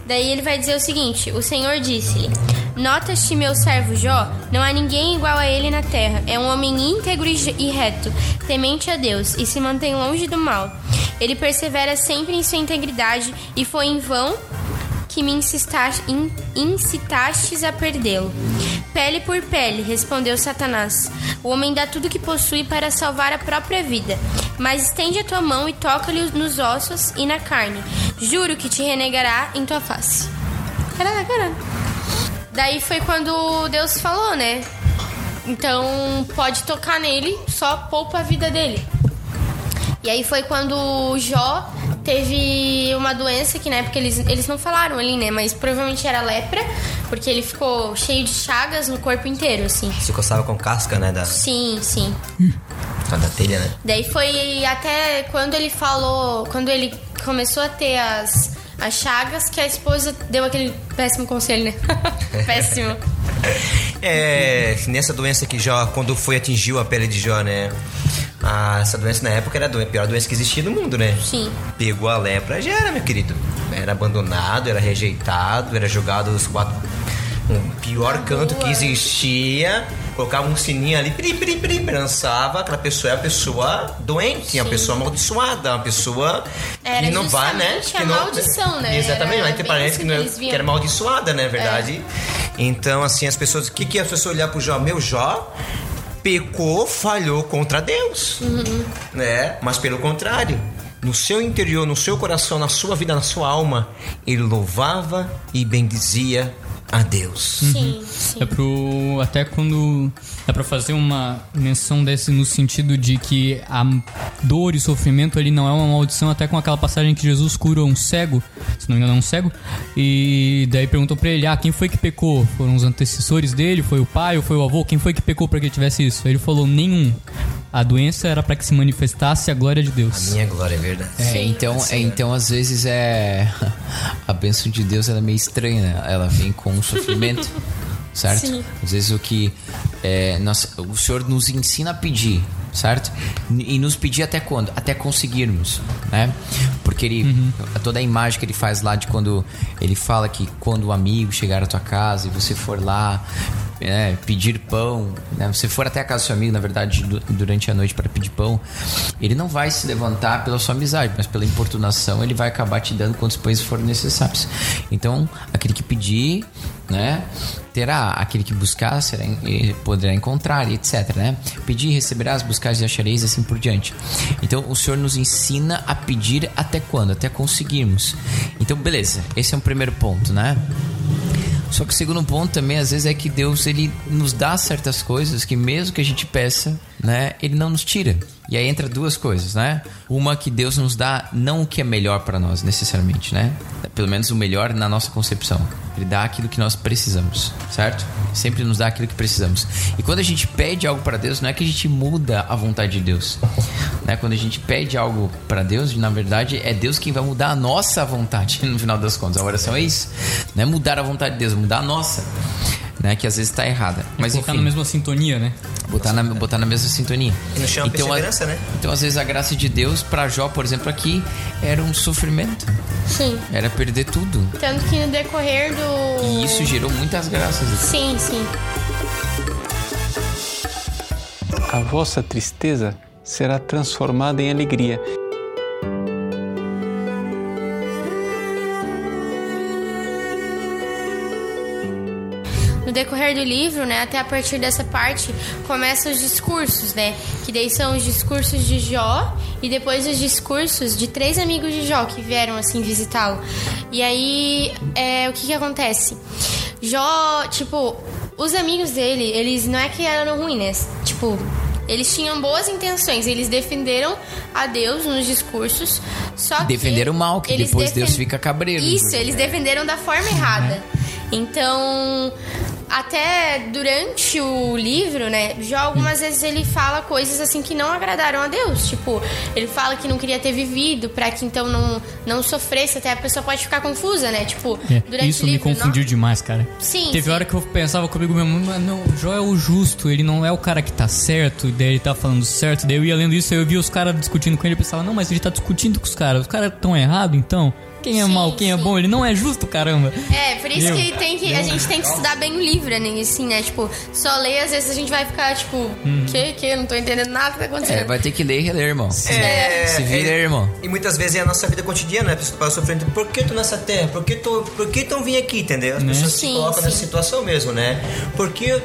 [SPEAKER 3] Daí ele vai dizer o seguinte: O Senhor disse-lhe: Notas-te, meu servo Jó, não há ninguém igual a ele na terra. É um homem íntegro e reto, temente a Deus e se mantém longe do mal. Ele persevera sempre em sua integridade e foi em vão que me incitaste, in- incitastes a perdê-lo. Pele por pele, respondeu Satanás. O homem dá tudo que possui para salvar a própria vida. Mas estende a tua mão e toca-lhe nos ossos e na carne. Juro que te renegará em tua face. Caralho, caralho. Daí foi quando Deus falou, né? Então pode tocar nele, só poupa a vida dele. E aí foi quando o Jó teve uma doença que na época eles, eles não falaram ali, né? Mas provavelmente era lepra, porque ele ficou cheio de chagas no corpo inteiro, assim.
[SPEAKER 1] Se coçava com casca, né? Da,
[SPEAKER 3] Sim, sim.
[SPEAKER 1] da telha, né?
[SPEAKER 3] Daí foi até quando ele falou, quando ele começou a ter as, as chagas, que a esposa deu aquele péssimo conselho, né? péssimo.
[SPEAKER 1] É, nessa doença que Jó, quando foi atingiu a pele de Jó, né? Ah, essa doença na época era a doen- pior doença que existia no mundo, né?
[SPEAKER 3] Sim.
[SPEAKER 1] Pegou a lepra, já era, meu querido. Era abandonado, era rejeitado, era jogado os quatro. Um pior canto que existia. colocava um sininho ali, prim, prim, prim, lançava, aquela pessoa é a pessoa doente, a pessoa amaldiçoada, uma pessoa
[SPEAKER 3] Era
[SPEAKER 1] que não vai, né?
[SPEAKER 3] justamente a
[SPEAKER 1] que não,
[SPEAKER 3] maldição, né?
[SPEAKER 1] Exatamente,
[SPEAKER 3] Era
[SPEAKER 1] parênteses
[SPEAKER 3] isso
[SPEAKER 1] que,
[SPEAKER 3] que
[SPEAKER 1] não-
[SPEAKER 3] viam.
[SPEAKER 1] que era amaldiçoada, né? Verdade. Então, assim, as pessoas. O que, que as pessoas olhar pro Jó? Meu Jó pecou, falhou contra Deus.
[SPEAKER 3] Uhum.
[SPEAKER 1] Né? Mas pelo contrário. No seu interior, no seu coração, na sua vida, na sua alma, ele louvava e bendizia a Deus.
[SPEAKER 3] Sim, sim.
[SPEAKER 4] É pro. Até quando. Dá pra fazer uma menção desse no sentido de que a dor e sofrimento ali não é uma maldição, até com aquela passagem que Jesus cura um cego, se não me engano, é um cego, e daí perguntou pra ele: Ah, quem foi que pecou? Foram os antecessores dele? Foi o pai ou foi o avô? Quem foi que pecou pra que ele tivesse isso? Ele falou: Nenhum. A doença era pra que se manifestasse a glória de Deus.
[SPEAKER 1] Minha glória é verdade.
[SPEAKER 2] É, então, é, então às vezes é a bênção de Deus ela é meio estranha, né? Ela vem com um sofrimento, certo?
[SPEAKER 3] Sim.
[SPEAKER 2] Às vezes o que é, nós, o Senhor nos ensina a pedir, certo? E nos pedir até quando? Até conseguirmos, né? Porque ele toda a imagem que ele faz lá de quando ele fala que quando o amigo chegar à tua casa e você for lá é, pedir pão, né? Você for até a casa do seu amigo, na verdade, du- durante a noite para pedir pão, ele não vai se levantar pela sua amizade, mas pela importunação ele vai acabar te dando quantos pães forem necessários. Então, aquele que pedir, né? Terá aquele que buscar será, eh, poderá encontrar, etc, né? Pedir receberás, buscar e achareis, assim por diante. Então, o Senhor nos ensina a pedir até quando? Até conseguirmos. Então, beleza. Esse é um primeiro ponto, né? Só que o segundo ponto também, às vezes, é que Deus ele nos dá certas coisas que mesmo que a gente peça, né, ele não nos tira. E aí entra duas coisas, né? Uma que Deus nos dá não o que é melhor para nós necessariamente, né? Pelo menos o melhor na nossa concepção. Ele dá aquilo que nós precisamos, certo? Sempre nos dá aquilo que precisamos. E quando a gente pede algo para Deus, não é que a gente muda a vontade de Deus. Né? Quando a gente pede algo para Deus, na verdade é Deus quem vai mudar a nossa vontade no final das contas. A oração é isso. Não é mudar a vontade de Deus, mudar a nossa. Né? Que às vezes está errada. Mas
[SPEAKER 4] Colocar
[SPEAKER 2] enfim,
[SPEAKER 4] na mesma sintonia, né?
[SPEAKER 2] botar, na, botar na mesma sintonia.
[SPEAKER 1] E chama perseverança,
[SPEAKER 2] a-
[SPEAKER 1] né?
[SPEAKER 2] Então, às vezes, a graça de Deus para Jó, por exemplo, aqui, era um sofrimento.
[SPEAKER 3] Sim.
[SPEAKER 2] Era perder tudo.
[SPEAKER 3] Tanto que no decorrer do.
[SPEAKER 2] E isso gerou muitas graças.
[SPEAKER 3] Sim, sim.
[SPEAKER 6] A vossa tristeza será transformada em alegria.
[SPEAKER 3] Decorrer do livro, né, até a partir dessa parte, começam os discursos, né? Que daí são os discursos de Jó e depois os discursos de três amigos de Jó que vieram assim visitá-lo. E aí, é, o que que acontece? Jó, tipo, os amigos dele, eles não é que eram ruins, né? Tipo, eles tinham boas intenções, eles defenderam a Deus nos discursos, só que
[SPEAKER 2] Defenderam mal, que depois Deus fica cabreiro.
[SPEAKER 3] Isso, eles defenderam da forma errada. Então, até durante o livro, né, já algumas vezes ele fala coisas assim que não agradaram a Deus. Tipo, ele fala que não queria ter vivido pra que então não, não sofresse, até a pessoa pode ficar confusa, né? Tipo,
[SPEAKER 4] É,
[SPEAKER 3] durante
[SPEAKER 4] isso
[SPEAKER 3] o
[SPEAKER 4] me
[SPEAKER 3] livro.
[SPEAKER 4] confundiu
[SPEAKER 3] não-
[SPEAKER 4] demais, cara.
[SPEAKER 3] Sim,
[SPEAKER 4] Teve
[SPEAKER 3] sim.
[SPEAKER 4] hora que eu pensava comigo mesmo, mas não, Jó é o justo, ele não é o cara que tá certo, daí ele tá falando certo, daí eu ia lendo isso, aí eu via os caras discutindo com ele e pensava, não, mas ele tá discutindo com os caras, os caras tão errados então? Quem é
[SPEAKER 3] Sim,
[SPEAKER 4] mal, quem é
[SPEAKER 3] sim.
[SPEAKER 4] bom? Ele não é justo, caramba.
[SPEAKER 3] É, por isso
[SPEAKER 4] Meu.
[SPEAKER 3] que, tem que a gente tem que estudar bem o livro, né? Assim, né? Tipo, só ler, às vezes a gente vai ficar, tipo,
[SPEAKER 4] Hum.
[SPEAKER 3] que, que? Não tô entendendo nada que tá acontecendo.
[SPEAKER 2] É, vai ter que ler e reler, irmão.
[SPEAKER 1] É,
[SPEAKER 2] Se vira,
[SPEAKER 1] é-
[SPEAKER 2] irmão.
[SPEAKER 1] E muitas vezes é a nossa vida cotidiana, né? A pessoa sofrendo, por que eu tô nessa terra? Por que tô, por que tão vim aqui, entendeu? As
[SPEAKER 4] Né?
[SPEAKER 1] pessoas se
[SPEAKER 3] Sim,
[SPEAKER 1] colocam
[SPEAKER 3] sim.
[SPEAKER 1] nessa situação mesmo, né? Por que,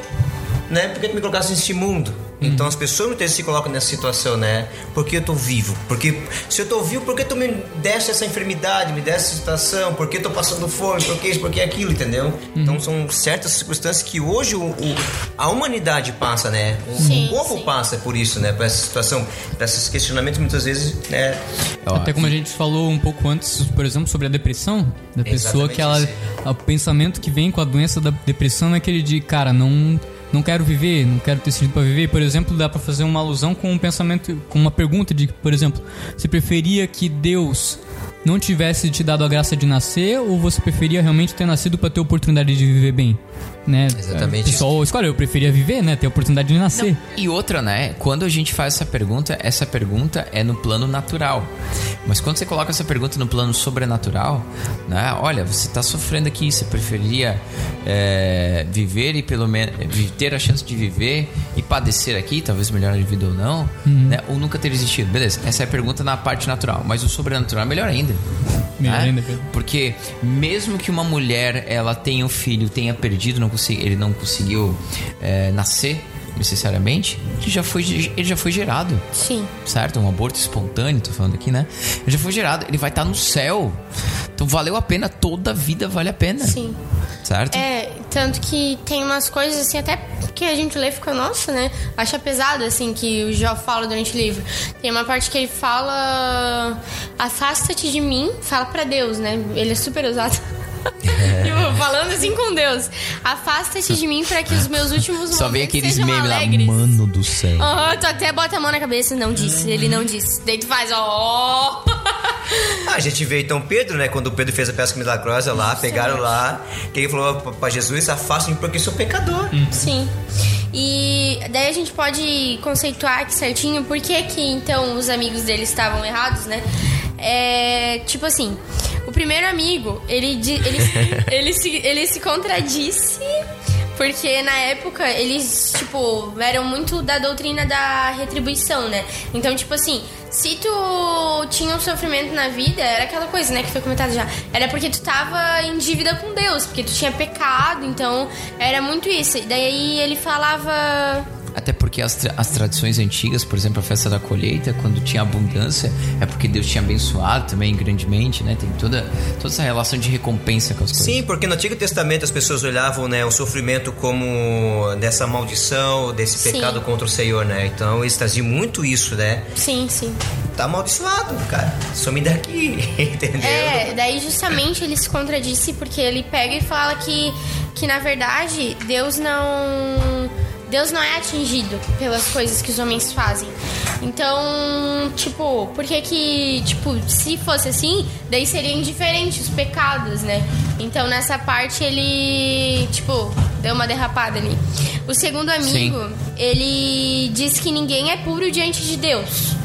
[SPEAKER 1] né? Por que tu me colocasse nesse mundo? Então as pessoas muitas vezes se colocam nessa situação, né? Por que eu tô vivo? Porque se eu tô vivo, por que tu me deste essa enfermidade, me deste essa situação? Por que eu tô passando fome? Por que isso, por que aquilo, entendeu? Então são certas circunstâncias que hoje o, o- a humanidade passa, né? O,
[SPEAKER 3] Sim,
[SPEAKER 1] povo
[SPEAKER 3] sim.
[SPEAKER 1] passa por isso, né? Por essa situação, por esses questionamentos muitas vezes, né?
[SPEAKER 4] Até como a gente falou um pouco antes, por exemplo, sobre a depressão da pessoa,
[SPEAKER 1] Exatamente
[SPEAKER 4] que ela.
[SPEAKER 1] isso
[SPEAKER 4] O pensamento que vem com a doença da depressão é aquele de, cara, não. Não quero viver, não quero ter sentido pra viver. Por exemplo, dá pra fazer uma alusão com um pensamento, com uma pergunta de, por exemplo, você preferia que Deus não tivesse te dado a graça de nascer ou você preferia realmente ter nascido para ter oportunidade de viver bem? Né?
[SPEAKER 1] Exatamente.
[SPEAKER 4] O pessoal escolhe, eu preferia viver, né? Ter a oportunidade de nascer.
[SPEAKER 2] E outra, né? Quando a gente faz essa pergunta, essa pergunta é no plano natural. Mas quando você coloca essa pergunta no plano sobrenatural, né? Olha, você está sofrendo aqui, você preferia é, viver e pelo menos ter a chance de viver e padecer aqui, talvez melhor de vida ou não,
[SPEAKER 4] Uhum.
[SPEAKER 2] né? Ou nunca ter existido. Beleza, essa é a pergunta na parte natural. Mas o sobrenatural é melhor ainda.
[SPEAKER 4] Melhor
[SPEAKER 2] né?
[SPEAKER 4] ainda, Pedro.
[SPEAKER 2] Porque mesmo que uma mulher ela tenha um filho, tenha perdido, não ele não conseguiu é, nascer necessariamente, ele já foi ele já foi gerado,
[SPEAKER 3] Sim.
[SPEAKER 2] certo? Um aborto espontâneo, tô falando aqui, né? Ele já foi gerado, ele vai estar no céu. Então valeu a pena, toda a vida vale a pena.
[SPEAKER 3] Sim.
[SPEAKER 2] Certo?
[SPEAKER 3] É, tanto que tem umas coisas assim, até que a gente lê e fica, nossa, né? Acha pesado, assim, que o Jó fala durante o livro. Tem uma parte que ele fala: Afasta-te de mim, fala pra Deus, né? Ele é super usado. Tipo, falando assim com Deus. Afasta-te de mim para que os meus últimos
[SPEAKER 2] Só vem
[SPEAKER 3] momentos
[SPEAKER 2] aqueles
[SPEAKER 3] sejam
[SPEAKER 2] memes lá,
[SPEAKER 3] alegres.
[SPEAKER 2] mano do céu.
[SPEAKER 3] Tu até bota a mão na cabeça, não disse, ele não disse. Daí tu faz, ó.
[SPEAKER 1] Ah, a gente vê então Pedro, né? Quando Pedro fez a pesca milagrosa lá, pegaram lá, que ele falou pra- pra Jesus: afasta-me porque sou pecador.
[SPEAKER 3] Sim. E daí a gente pode conceituar aqui certinho por que que então os amigos dele estavam errados, né? É, tipo assim, o primeiro amigo, ele, ele, ele, se, ele se contradisse porque na época eles, tipo, eram muito da doutrina da retribuição, né? Então, tipo assim, se tu tinha um sofrimento na vida, era aquela coisa, né, que foi comentado já. Era porque tu tava em dívida com Deus, porque tu tinha pecado, então era muito isso. E daí ele falava.
[SPEAKER 2] Até porque as, tra- as tradições antigas, por exemplo, a festa da colheita, quando tinha abundância, é porque Deus tinha abençoado também grandemente, né? Tem toda, toda essa relação de recompensa com as coisas.
[SPEAKER 1] Sim, porque no Antigo Testamento as pessoas olhavam né, o sofrimento como dessa maldição, desse
[SPEAKER 3] Sim.
[SPEAKER 1] pecado contra o Senhor, né? Então eles traziam muito isso, né?
[SPEAKER 3] Sim, sim.
[SPEAKER 1] Tá amaldiçoado, cara. Some daqui, entendeu?
[SPEAKER 3] É, daí justamente ele se contradisse porque ele pega e fala que, que na verdade Deus não. Deus não é atingido pelas coisas que os homens fazem. Então, tipo, por que que, tipo, se fosse assim, daí seriam indiferentes os pecados, né? Então, nessa parte ele, tipo, deu uma derrapada ali. O segundo amigo, ele diz que ninguém é puro diante de Deus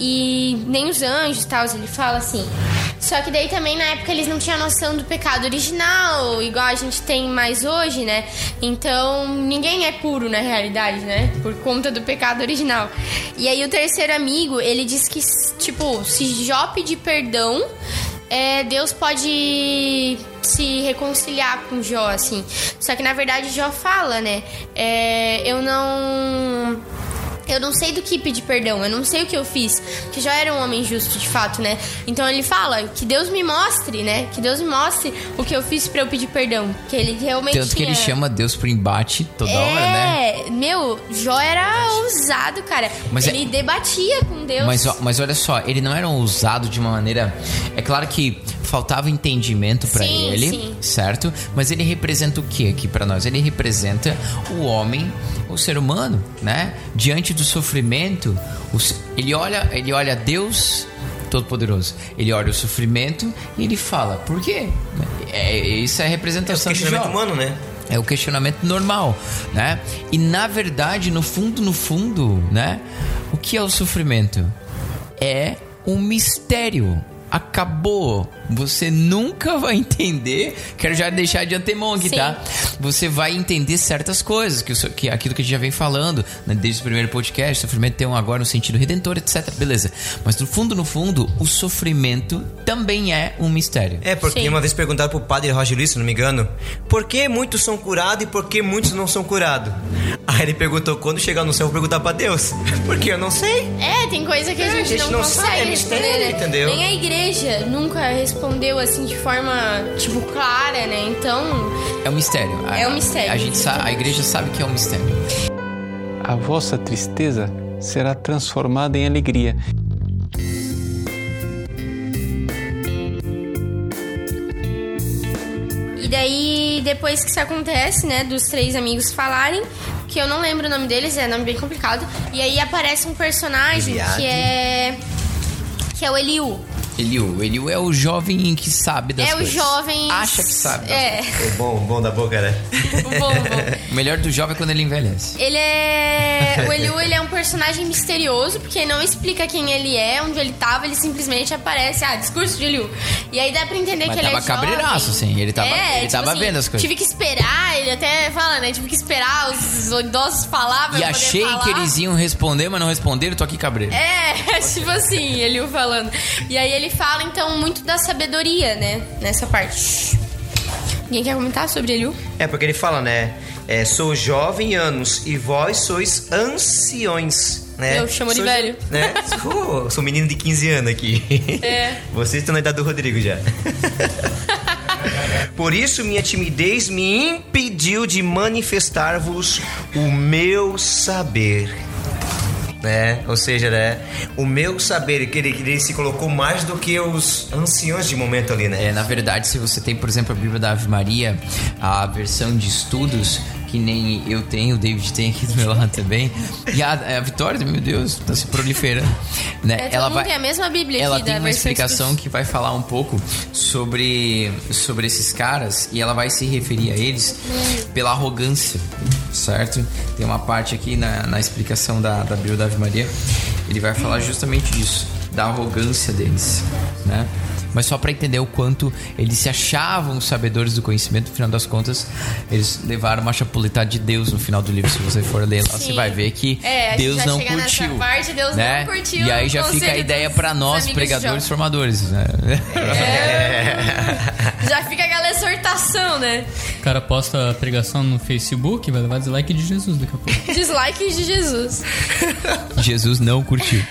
[SPEAKER 3] e nem os anjos tal, ele fala assim. Só que daí também na época eles não tinham noção do pecado original, igual a gente tem mais hoje, né? Então ninguém é puro na realidade, né? Por conta do pecado original. E aí o terceiro amigo, ele diz que, tipo, se Jó pedir perdão, é, Deus pode se reconciliar com Jó, assim. Só que na verdade Jó fala, né? É, eu não. Eu não sei do que pedir perdão, eu não sei o que eu fiz. Que já era um homem justo, de fato, né? Então ele fala que Deus me mostre, né? Que Deus me mostre o que eu fiz pra eu pedir perdão. Que ele realmente.
[SPEAKER 2] Tanto que ele
[SPEAKER 3] tinha-
[SPEAKER 2] chama Deus pro embate toda hora, né?
[SPEAKER 3] É, meu, Jó era ousado, cara.
[SPEAKER 2] Mas é-
[SPEAKER 3] ele debatia com Deus.
[SPEAKER 2] Mas, mas olha só, ele não era um usado de uma maneira. É claro que faltava entendimento pra
[SPEAKER 3] Sim,
[SPEAKER 2] ele,
[SPEAKER 3] sim.
[SPEAKER 2] certo? Mas ele representa o que aqui pra nós? Ele representa o homem, o ser humano, né? Diante do sofrimento, os- ele olha, ele olha Deus Todo-Poderoso. Ele olha o sofrimento e ele fala: por quê? É, isso é a
[SPEAKER 1] É o
[SPEAKER 2] representação de
[SPEAKER 1] questionamento
[SPEAKER 2] Jó.
[SPEAKER 1] humano, né?
[SPEAKER 2] É o questionamento normal, né? E na verdade, no fundo, no fundo, né? O que é o sofrimento? É um mistério. Acabou. Você nunca vai entender. Quero já deixar de antemão aqui,
[SPEAKER 3] Sim.
[SPEAKER 2] tá? Você vai entender certas coisas, que, o que aquilo que a gente já vem falando, né, desde o primeiro podcast, sofrimento tem um agora um sentido redentor, etc. Beleza. Mas no fundo, no fundo, o sofrimento também é um mistério.
[SPEAKER 1] É, porque
[SPEAKER 3] Sim.
[SPEAKER 1] uma vez perguntaram pro padre Roger Luiz, se não me engano, por que muitos são curados e por que muitos não são curados? Aí ele perguntou, quando chegar no céu, eu vou perguntar pra Deus. Porque eu não sei.
[SPEAKER 3] É, tem coisa que a
[SPEAKER 1] É,
[SPEAKER 3] gente,
[SPEAKER 1] a gente
[SPEAKER 3] não,
[SPEAKER 1] não
[SPEAKER 3] consegue
[SPEAKER 1] sabe, é mistério,
[SPEAKER 3] né?
[SPEAKER 1] entendeu?
[SPEAKER 3] Nem a igreja nunca respondeu assim de forma, tipo, clara, né? Então,
[SPEAKER 2] É um mistério. A-
[SPEAKER 3] É um mistério,
[SPEAKER 2] A, gente sa- a igreja sabe que é um mistério.
[SPEAKER 6] A vossa tristeza será transformada em alegria.
[SPEAKER 3] e daí, depois que isso acontece, né, dos três amigos falarem, que eu não lembro o nome deles, é nome bem complicado, e aí aparece um personagem
[SPEAKER 1] Eliade.
[SPEAKER 3] que é. que é o Eliú.
[SPEAKER 2] Eliu. Eliu é o jovem que sabe das
[SPEAKER 3] É o
[SPEAKER 2] coisas.
[SPEAKER 3] jovem.
[SPEAKER 2] Acha que sabe. das
[SPEAKER 3] É.
[SPEAKER 1] O bom, o bom da boca, né?
[SPEAKER 3] O bom, o bom.
[SPEAKER 2] O melhor do jovem é quando ele envelhece.
[SPEAKER 3] Ele é. O Eliu, ele é um personagem misterioso, porque não explica quem ele é, onde ele tava, ele simplesmente aparece. Ah, discurso de Eliu. E aí dá pra entender
[SPEAKER 2] Mas
[SPEAKER 3] que ele
[SPEAKER 2] tava
[SPEAKER 3] é jovem.
[SPEAKER 2] cabreiraço, sim. Ele tava-
[SPEAKER 3] É,
[SPEAKER 2] ele tava vendo as coisas.
[SPEAKER 3] Tive que esperar, ele até fala, né? Tive que esperar os idosos falar
[SPEAKER 2] E achei
[SPEAKER 3] falar.
[SPEAKER 2] que eles iam responder, mas não responderam, tô aqui cabreiro.
[SPEAKER 3] É, tipo assim, ele falando. E aí ele fala, então, muito da sabedoria, né? Nessa parte. Ninguém quer comentar sobre Eliu?
[SPEAKER 1] É, porque ele fala, né? É, sou jovem anos e vós sois anciões. Né?
[SPEAKER 3] Eu chamo de
[SPEAKER 1] Sou-
[SPEAKER 3] velho.
[SPEAKER 1] Né? Oh, sou menino de 15 anos aqui.
[SPEAKER 3] É.
[SPEAKER 1] Vocês estão na idade do Rodrigo já. Por isso minha timidez me impediu de manifestar-vos o meu saber. Né? Ou seja, né? O meu saber, que ele, ele se colocou mais do que os anciões de momento ali, né?
[SPEAKER 2] É, na verdade, se você tem, por exemplo, a Bíblia da Ave Maria, a versão de estudos, que nem eu tenho, o David tem aqui do meu lado também, e a, a Vitória, meu Deus, tá se proliferando. Né?
[SPEAKER 3] É, todo mundo tem a mesma Bíblia
[SPEAKER 2] ela tem uma explicação que vai falar um pouco sobre, sobre esses caras e ela vai se referir a eles pela arrogância, certo? Tem uma parte aqui na, na explicação da, da Bíblia da Ave Maria, ele vai falar justamente disso, da arrogância deles, né? Mas só para entender o quanto eles se achavam sabedores do conhecimento, no final das contas, eles levaram uma chapuletada de Deus no final do livro. Se você for ler lá, você vai ver que
[SPEAKER 3] É,
[SPEAKER 2] Deus não curtiu.
[SPEAKER 3] parte, Deus
[SPEAKER 2] né?
[SPEAKER 3] não curtiu
[SPEAKER 2] E aí já fica a ideia para nós, pregadores formadores, né?
[SPEAKER 3] Já fica aquela exortação, né?
[SPEAKER 4] O cara posta a pregação no Facebook, vai levar dislike de Jesus daqui a pouco.
[SPEAKER 3] Dislike de Jesus.
[SPEAKER 2] Jesus não curtiu.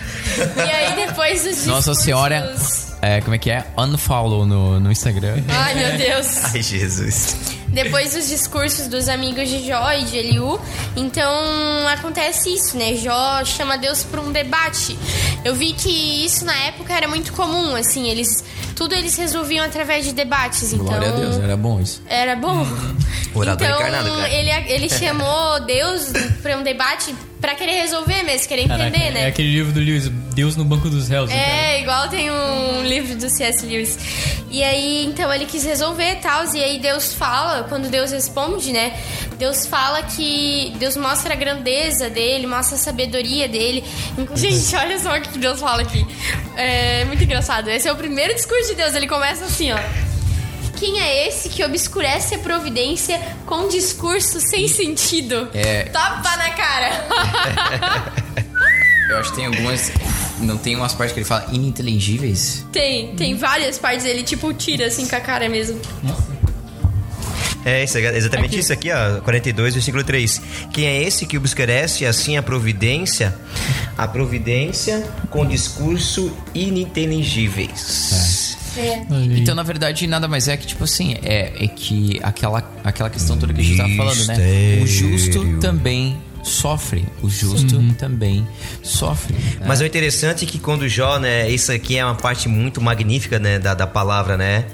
[SPEAKER 3] E aí depois os
[SPEAKER 2] Nossa
[SPEAKER 3] discursos-
[SPEAKER 2] Senhora, é, como é que é? Unfollow no, no Instagram.
[SPEAKER 3] Ai, meu Deus.
[SPEAKER 1] Ai, Jesus.
[SPEAKER 3] Depois dos discursos dos amigos de Jó e de Eliú, então acontece isso, né? Jó chama Deus para um debate. Eu vi que isso na época era muito comum, assim, eles tudo eles resolviam através de debates, então
[SPEAKER 2] Glória a Deus, era bom isso.
[SPEAKER 3] era bom.
[SPEAKER 1] Orador
[SPEAKER 3] então,
[SPEAKER 1] encarnado, cara.
[SPEAKER 3] ele ele chamou Deus para um debate para querer resolver mesmo, querer
[SPEAKER 4] Caraca,
[SPEAKER 3] entender, né?
[SPEAKER 4] É aquele livro do Lewis, Deus no Banco dos Réus. né, cara?
[SPEAKER 3] É, igual tem um livro do C.S. Lewis. E aí, então, ele quis resolver e tal. E aí Deus fala, quando Deus responde, né? Deus fala que... Deus mostra a grandeza dele, mostra a sabedoria dele. Gente, olha só o que Deus fala aqui. É muito engraçado. Esse é o primeiro discurso de Deus. Ele começa assim, ó. Quem é esse que obscurece a providência com discurso sem sentido?
[SPEAKER 2] É.
[SPEAKER 3] Tapa na cara!
[SPEAKER 2] Eu acho que tem algumas. Não tem umas partes que ele fala ininteligíveis?
[SPEAKER 3] Tem, tem várias partes dele, tipo, tira assim com a cara mesmo.
[SPEAKER 1] É isso, é exatamente isso aqui, ó, 42, versículo 3. Quem é esse que obscurece assim a providência, a providência com discurso ininteligíveis.
[SPEAKER 2] Então, na verdade, nada mais é que, tipo assim, é, é que aquela, aquela questão toda que a gente tava falando, né? O justo também sofre. O justo também sofre. né?
[SPEAKER 1] Mas o interessante é que quando Jó, né, isso aqui é uma parte muito magnífica, né, da, da palavra, né?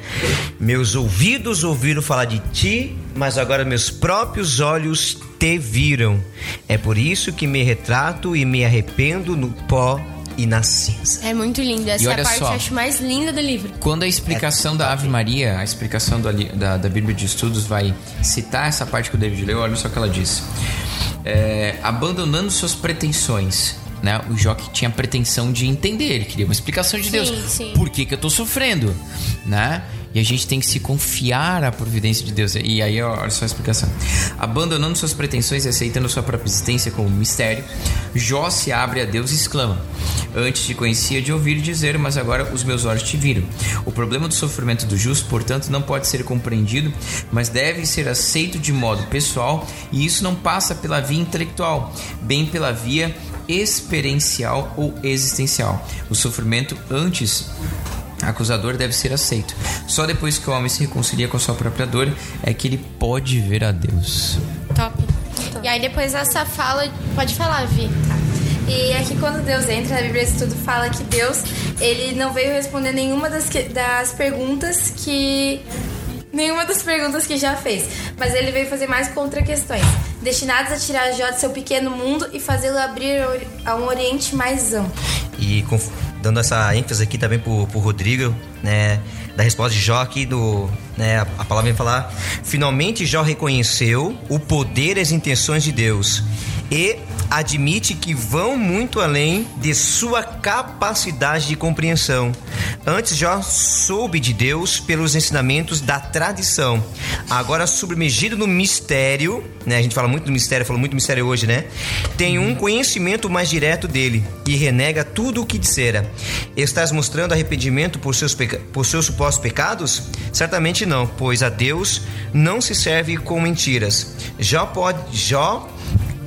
[SPEAKER 1] Meus ouvidos ouviram falar de ti, mas agora meus próprios olhos te viram. É por isso que me retrato e me arrependo no pó e na cinza.
[SPEAKER 3] É muito lindo. Essa é
[SPEAKER 2] olha
[SPEAKER 3] a parte
[SPEAKER 2] só.
[SPEAKER 3] que eu acho mais linda do livro.
[SPEAKER 2] Quando a explicação da Ave Maria, a explicação do da, da Bíblia de Estudos vai citar essa parte que o David leu, olha só o que ela diz. É, abandonando suas pretensões. Né? O Jó que tinha pretensão de entender, ele queria uma explicação de
[SPEAKER 3] Sim,
[SPEAKER 2] Deus.
[SPEAKER 3] sim.
[SPEAKER 2] Por que, que eu tô sofrendo? Né? E a gente tem que se confiar à providência de Deus. E aí, olha só a explicação. Abandonando suas pretensões e aceitando sua própria existência como mistério, Jó se abre a Deus e exclama: Antes te conhecia de ouvir dizer, mas agora os meus olhos te viram. O problema do sofrimento do justo, portanto, não pode ser compreendido, mas deve ser aceito de modo pessoal, e isso não passa pela via intelectual, bem pela via experiencial ou existencial. O sofrimento antes acusador deve ser aceito. Só depois que o homem se reconcilia com a sua própria dor é que ele pode ver a Deus.
[SPEAKER 3] Top. E aí depois essa fala. Pode falar, Vi.
[SPEAKER 5] E aqui quando Deus entra, a Bíblia de Estudo fala que Deus, ele não veio responder nenhuma das, que- das perguntas que... Nenhuma das perguntas que já fez. Mas ele veio fazer mais contra-questões. Destinadas a tirar Jó de seu pequeno mundo e fazê-lo abrir a um oriente mais amplo.
[SPEAKER 1] E dando essa ênfase aqui também pro, pro Rodrigo, né? Da resposta de Jó aqui do. Né, a, a palavra vem falar. Finalmente Jó reconheceu o poder e as intenções de Deus. E admite que vão muito além de sua capacidade de compreensão. Antes já soube de Deus pelos ensinamentos da tradição. Agora submergido no mistério, né? A gente fala muito do mistério, falou muito do mistério hoje, né? Tem um conhecimento mais direto dele e renega tudo o que dissera. Estás mostrando arrependimento por seus, peca... por seus supostos pecados? Certamente não, pois a Deus não se serve com mentiras. Jó pode, Jó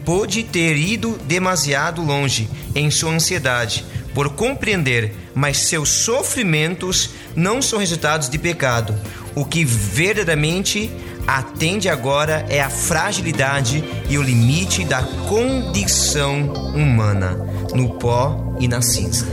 [SPEAKER 1] pôde ter ido demasiado longe em sua ansiedade por compreender, mas seus sofrimentos não são resultados de pecado. O que verdadeiramente atende agora é a fragilidade e o limite da condição humana, no pó e na cinza.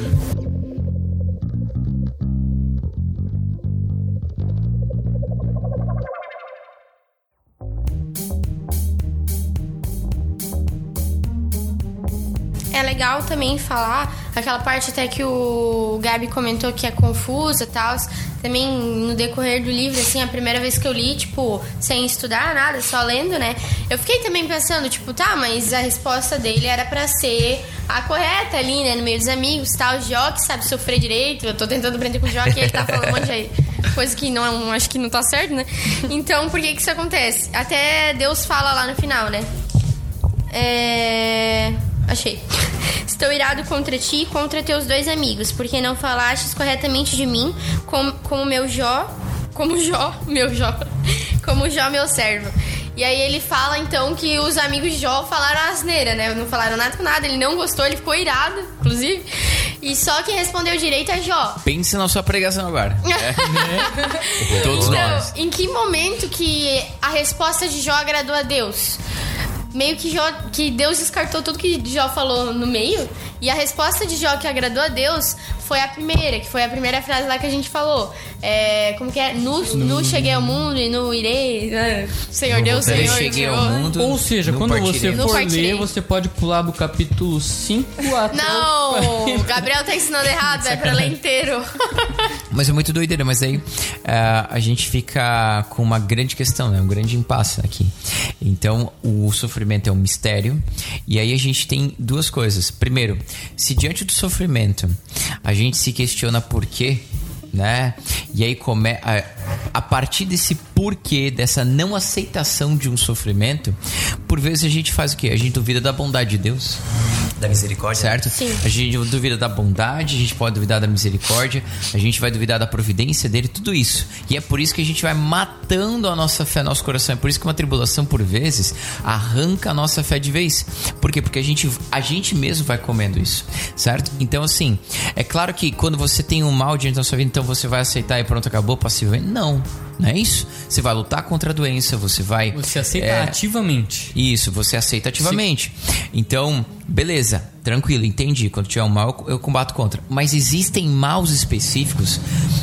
[SPEAKER 3] Legal também falar aquela parte até que o Gabi comentou que é confusa e tal. Também no decorrer do livro, assim, a primeira vez que eu li, tipo, sem estudar nada, só lendo, né? Eu fiquei também pensando, tipo, tá, mas a resposta dele era para ser a correta ali, né? No meio dos amigos tal. Jó que sabe sofrer direito. Eu tô tentando aprender com o Jó que ele tá falando um monte coisa que não, acho que não tá certo, né? Então, por que que isso acontece? Até Deus fala lá no final, né? É. Achei. Estou irado contra ti e contra teus dois amigos, porque não falastes corretamente de mim, como, como meu Jó, como Jó, meu Jó, como Jó, meu servo. E aí ele fala então que os amigos de Jó falaram asneira, né? Não falaram nada com nada, ele não gostou, ele ficou irado, inclusive. E só quem respondeu direito é Jó.
[SPEAKER 2] Pense na sua pregação agora. É. Todos
[SPEAKER 3] então,
[SPEAKER 2] nós.
[SPEAKER 3] em que momento que a resposta de Jó agradou a Deus? Meio que, Jó, que Deus descartou tudo que Jó falou no meio. E a resposta de Jó que agradou a Deus foi a primeira, que foi a primeira frase lá que a gente falou. É, como que é? Nu, nu cheguei ao mundo e nu irei. né? Senhor Deus,
[SPEAKER 2] Eu
[SPEAKER 3] Senhor.
[SPEAKER 2] cheguei ao
[SPEAKER 3] Senhor.
[SPEAKER 2] mundo.
[SPEAKER 4] Ou seja, quando
[SPEAKER 2] partirei.
[SPEAKER 4] você for ler, você pode pular do capítulo 5 até.
[SPEAKER 3] Não, o Gabriel tá ensinando errado, é pra ler inteiro.
[SPEAKER 2] Mas é muito doideira, mas aí ah, a gente fica com uma grande questão, né? Um grande impasse aqui. Então, o sofrimento é um mistério. E aí a gente tem duas coisas. Primeiro, se diante do sofrimento a gente se questiona por quê, né? E aí come a, partir desse porquê, dessa não aceitação de um sofrimento, por vezes a gente faz o quê? A gente duvida da bondade de Deus
[SPEAKER 1] Da misericórdia.
[SPEAKER 2] certo?
[SPEAKER 3] Sim.
[SPEAKER 2] A gente duvida da bondade, a gente pode duvidar da misericórdia, a gente vai duvidar da providência dele, tudo isso. E é por isso que a gente vai matando a nossa fé, nosso coração. É por isso que uma tribulação, por vezes, arranca a nossa fé de vez. Por quê? Porque a gente, a gente mesmo vai comendo isso, certo? Então, assim, é claro que quando você tem um mal diante da sua vida, então você vai aceitar e pronto, acabou passivamente. Não, não é isso. Você vai lutar contra a doença, você vai.
[SPEAKER 4] Você aceita
[SPEAKER 2] é,
[SPEAKER 4] ativamente.
[SPEAKER 2] isso, você aceita ativamente. Então, beleza, tranquilo, entendi. Quando tiver um mal, eu eu combato contra. Mas existem maus específicos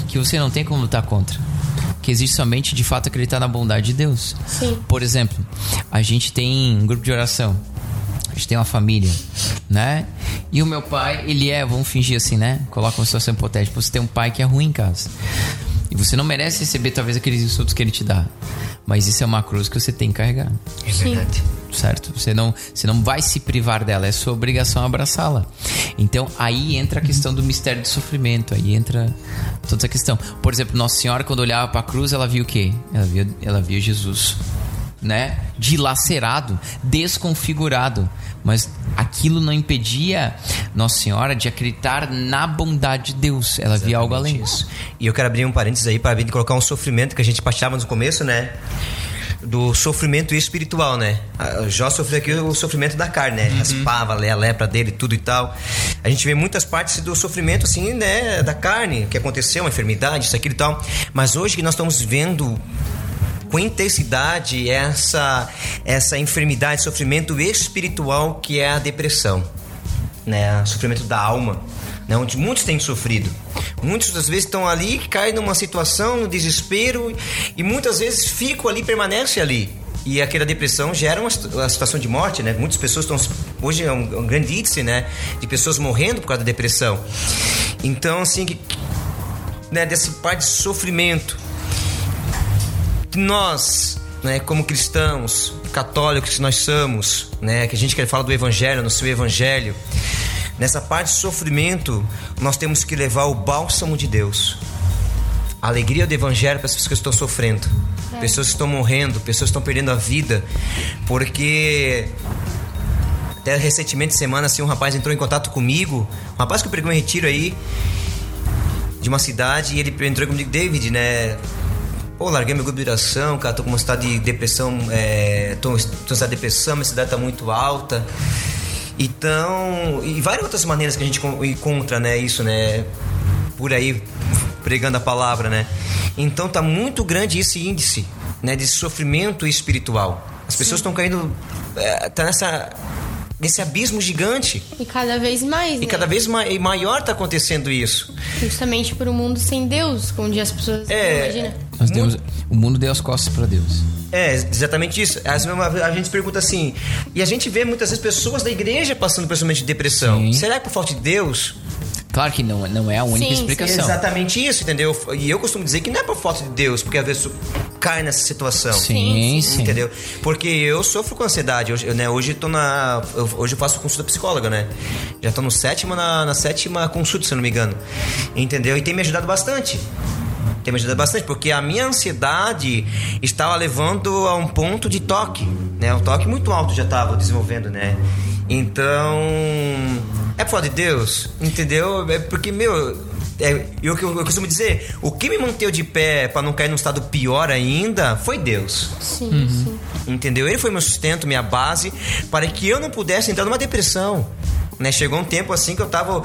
[SPEAKER 2] que você não tem como lutar contra. Que existe somente, de fato, acreditar na bondade de Deus.
[SPEAKER 3] Sim.
[SPEAKER 2] Por exemplo, a gente tem um grupo de oração. A gente tem uma família, né? E o meu pai, ele é, vamos fingir assim, né? Coloca uma situação hipotética. Você tem um pai que é ruim em casa. E você não merece receber, talvez, aqueles insultos que ele te dá. Mas isso é uma cruz que você tem que carregar
[SPEAKER 1] É verdade.
[SPEAKER 2] certo? Você não, você não vai se privar dela, é sua obrigação abraçá-la. Então aí entra a questão do mistério do sofrimento, aí entra toda essa questão. Por exemplo, Nossa Senhora quando olhava para a cruz, ela viu o quê? Ela via, ela via Jesus, né? Dilacerado, desconfigurado, mas aquilo não impedia Nossa Senhora de acreditar na bondade de Deus. Ela via algo além disso.
[SPEAKER 1] E eu quero abrir um parênteses aí para colocar um sofrimento que a gente partilhava no começo, né? Do sofrimento espiritual, né? A- Jó sofreu aqui o sofrimento da carne, né? As pavas, a lepra dele, tudo e tal. A gente vê muitas partes do sofrimento, assim, né? Da carne, que aconteceu, uma enfermidade, isso, aquilo e tal. Mas hoje que nós estamos vendo com intensidade essa, essa enfermidade, sofrimento espiritual que é a depressão, né? Sofrimento da alma, né? Onde muitos têm sofrido. Muitos às vezes estão ali, caem numa situação, no desespero e muitas vezes ficam ali, permanecem ali. E aquela depressão gera uma, uma situação de morte, né? Muitas pessoas estão. Hoje é um, um grande índice, né? De pessoas morrendo por causa da depressão. Então, assim, que, né, desse parte de sofrimento que nós, né, como cristãos, católicos que nós somos, né, que a gente quer falar do evangelho, no seu evangelho, nessa parte de sofrimento, nós temos que levar o bálsamo de Deus. A alegria do evangelho para as pessoas que estão sofrendo, é. pessoas que estão morrendo, pessoas que estão perdendo a vida, porque até recentemente, semana, assim, um rapaz entrou em contato comigo, um rapaz que pregou em retiro aí, de uma cidade, e ele entrou comigo, David, né? Pô, larguei meu grupo de oração, cara, tô com uma estado de depressão, é, tô, tô de depressão, minha cidade tá muito alta. Então, e várias outras maneiras que a gente encontra, né, isso, né, por aí, pregando a palavra, né. Então tá muito grande esse índice, né, de sofrimento espiritual. As pessoas estão caindo, é, tá nessa nesse abismo gigante.
[SPEAKER 3] E cada vez mais.
[SPEAKER 1] E
[SPEAKER 3] né?
[SPEAKER 1] cada vez ma maior está acontecendo isso.
[SPEAKER 3] Justamente por um mundo sem Deus, onde as pessoas
[SPEAKER 1] é,
[SPEAKER 2] Nós demos, o mundo deu as costas para Deus.
[SPEAKER 1] É, exatamente isso. A gente pergunta assim, e a gente vê muitas vezes pessoas da igreja passando por esse momento de depressão. Sim. Será que por falta de Deus?
[SPEAKER 2] Claro que não, não é a única sim, explicação.
[SPEAKER 1] Sim. Exatamente isso, entendeu? E eu costumo dizer que não é por falta de Deus, porque às vezes cai nessa situação.
[SPEAKER 2] Sim, sim.
[SPEAKER 1] Entendeu? Porque eu sofro com ansiedade. Hoje, né, hoje tô na. Hoje eu faço consulta psicóloga, né? Já tô no sétimo, na, na sétima consulta, se eu não me engano. Entendeu? E tem me ajudado bastante tem me ajudado bastante, porque a minha ansiedade estava levando a um ponto de toque, né? Um toque muito alto já estava desenvolvendo, né? Então, é por de Deus, entendeu? É porque, meu, é, eu, eu, eu, costumo dizer, o que me manteve de pé para não cair num estado pior ainda foi Deus.
[SPEAKER 3] Sim, uhum. sim.
[SPEAKER 1] Entendeu? Ele foi meu sustento, minha base, para que eu não pudesse entrar numa depressão. Né? Chegou um tempo assim que eu tava.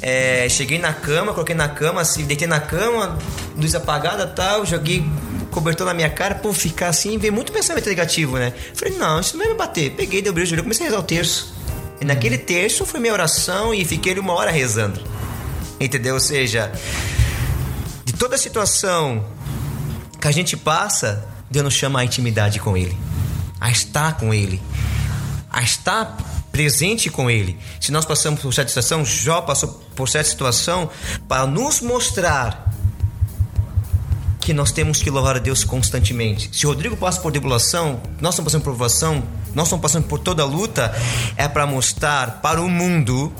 [SPEAKER 1] É, cheguei na cama, coloquei na cama, assim, deitei na cama, luz apagada tal, joguei cobertor na minha cara, pô, ficar assim, ver muito pensamento negativo, né? Falei, não, isso não vai me bater. Peguei, dei o brilho, comecei a rezar o terço. E naquele terço foi minha oração e fiquei uma hora rezando. Entendeu? Ou seja, de toda a situação que a gente passa, Deus nos chama a intimidade com Ele, a estar com Ele, a estar presente com Ele. Se nós passamos por certa situação, Jó passou por certa situação para nos mostrar que nós temos que louvar a Deus constantemente. Se Rodrigo passa por tribulação, nós estamos passando por provação, nós estamos passando por toda a luta, é para mostrar para o mundo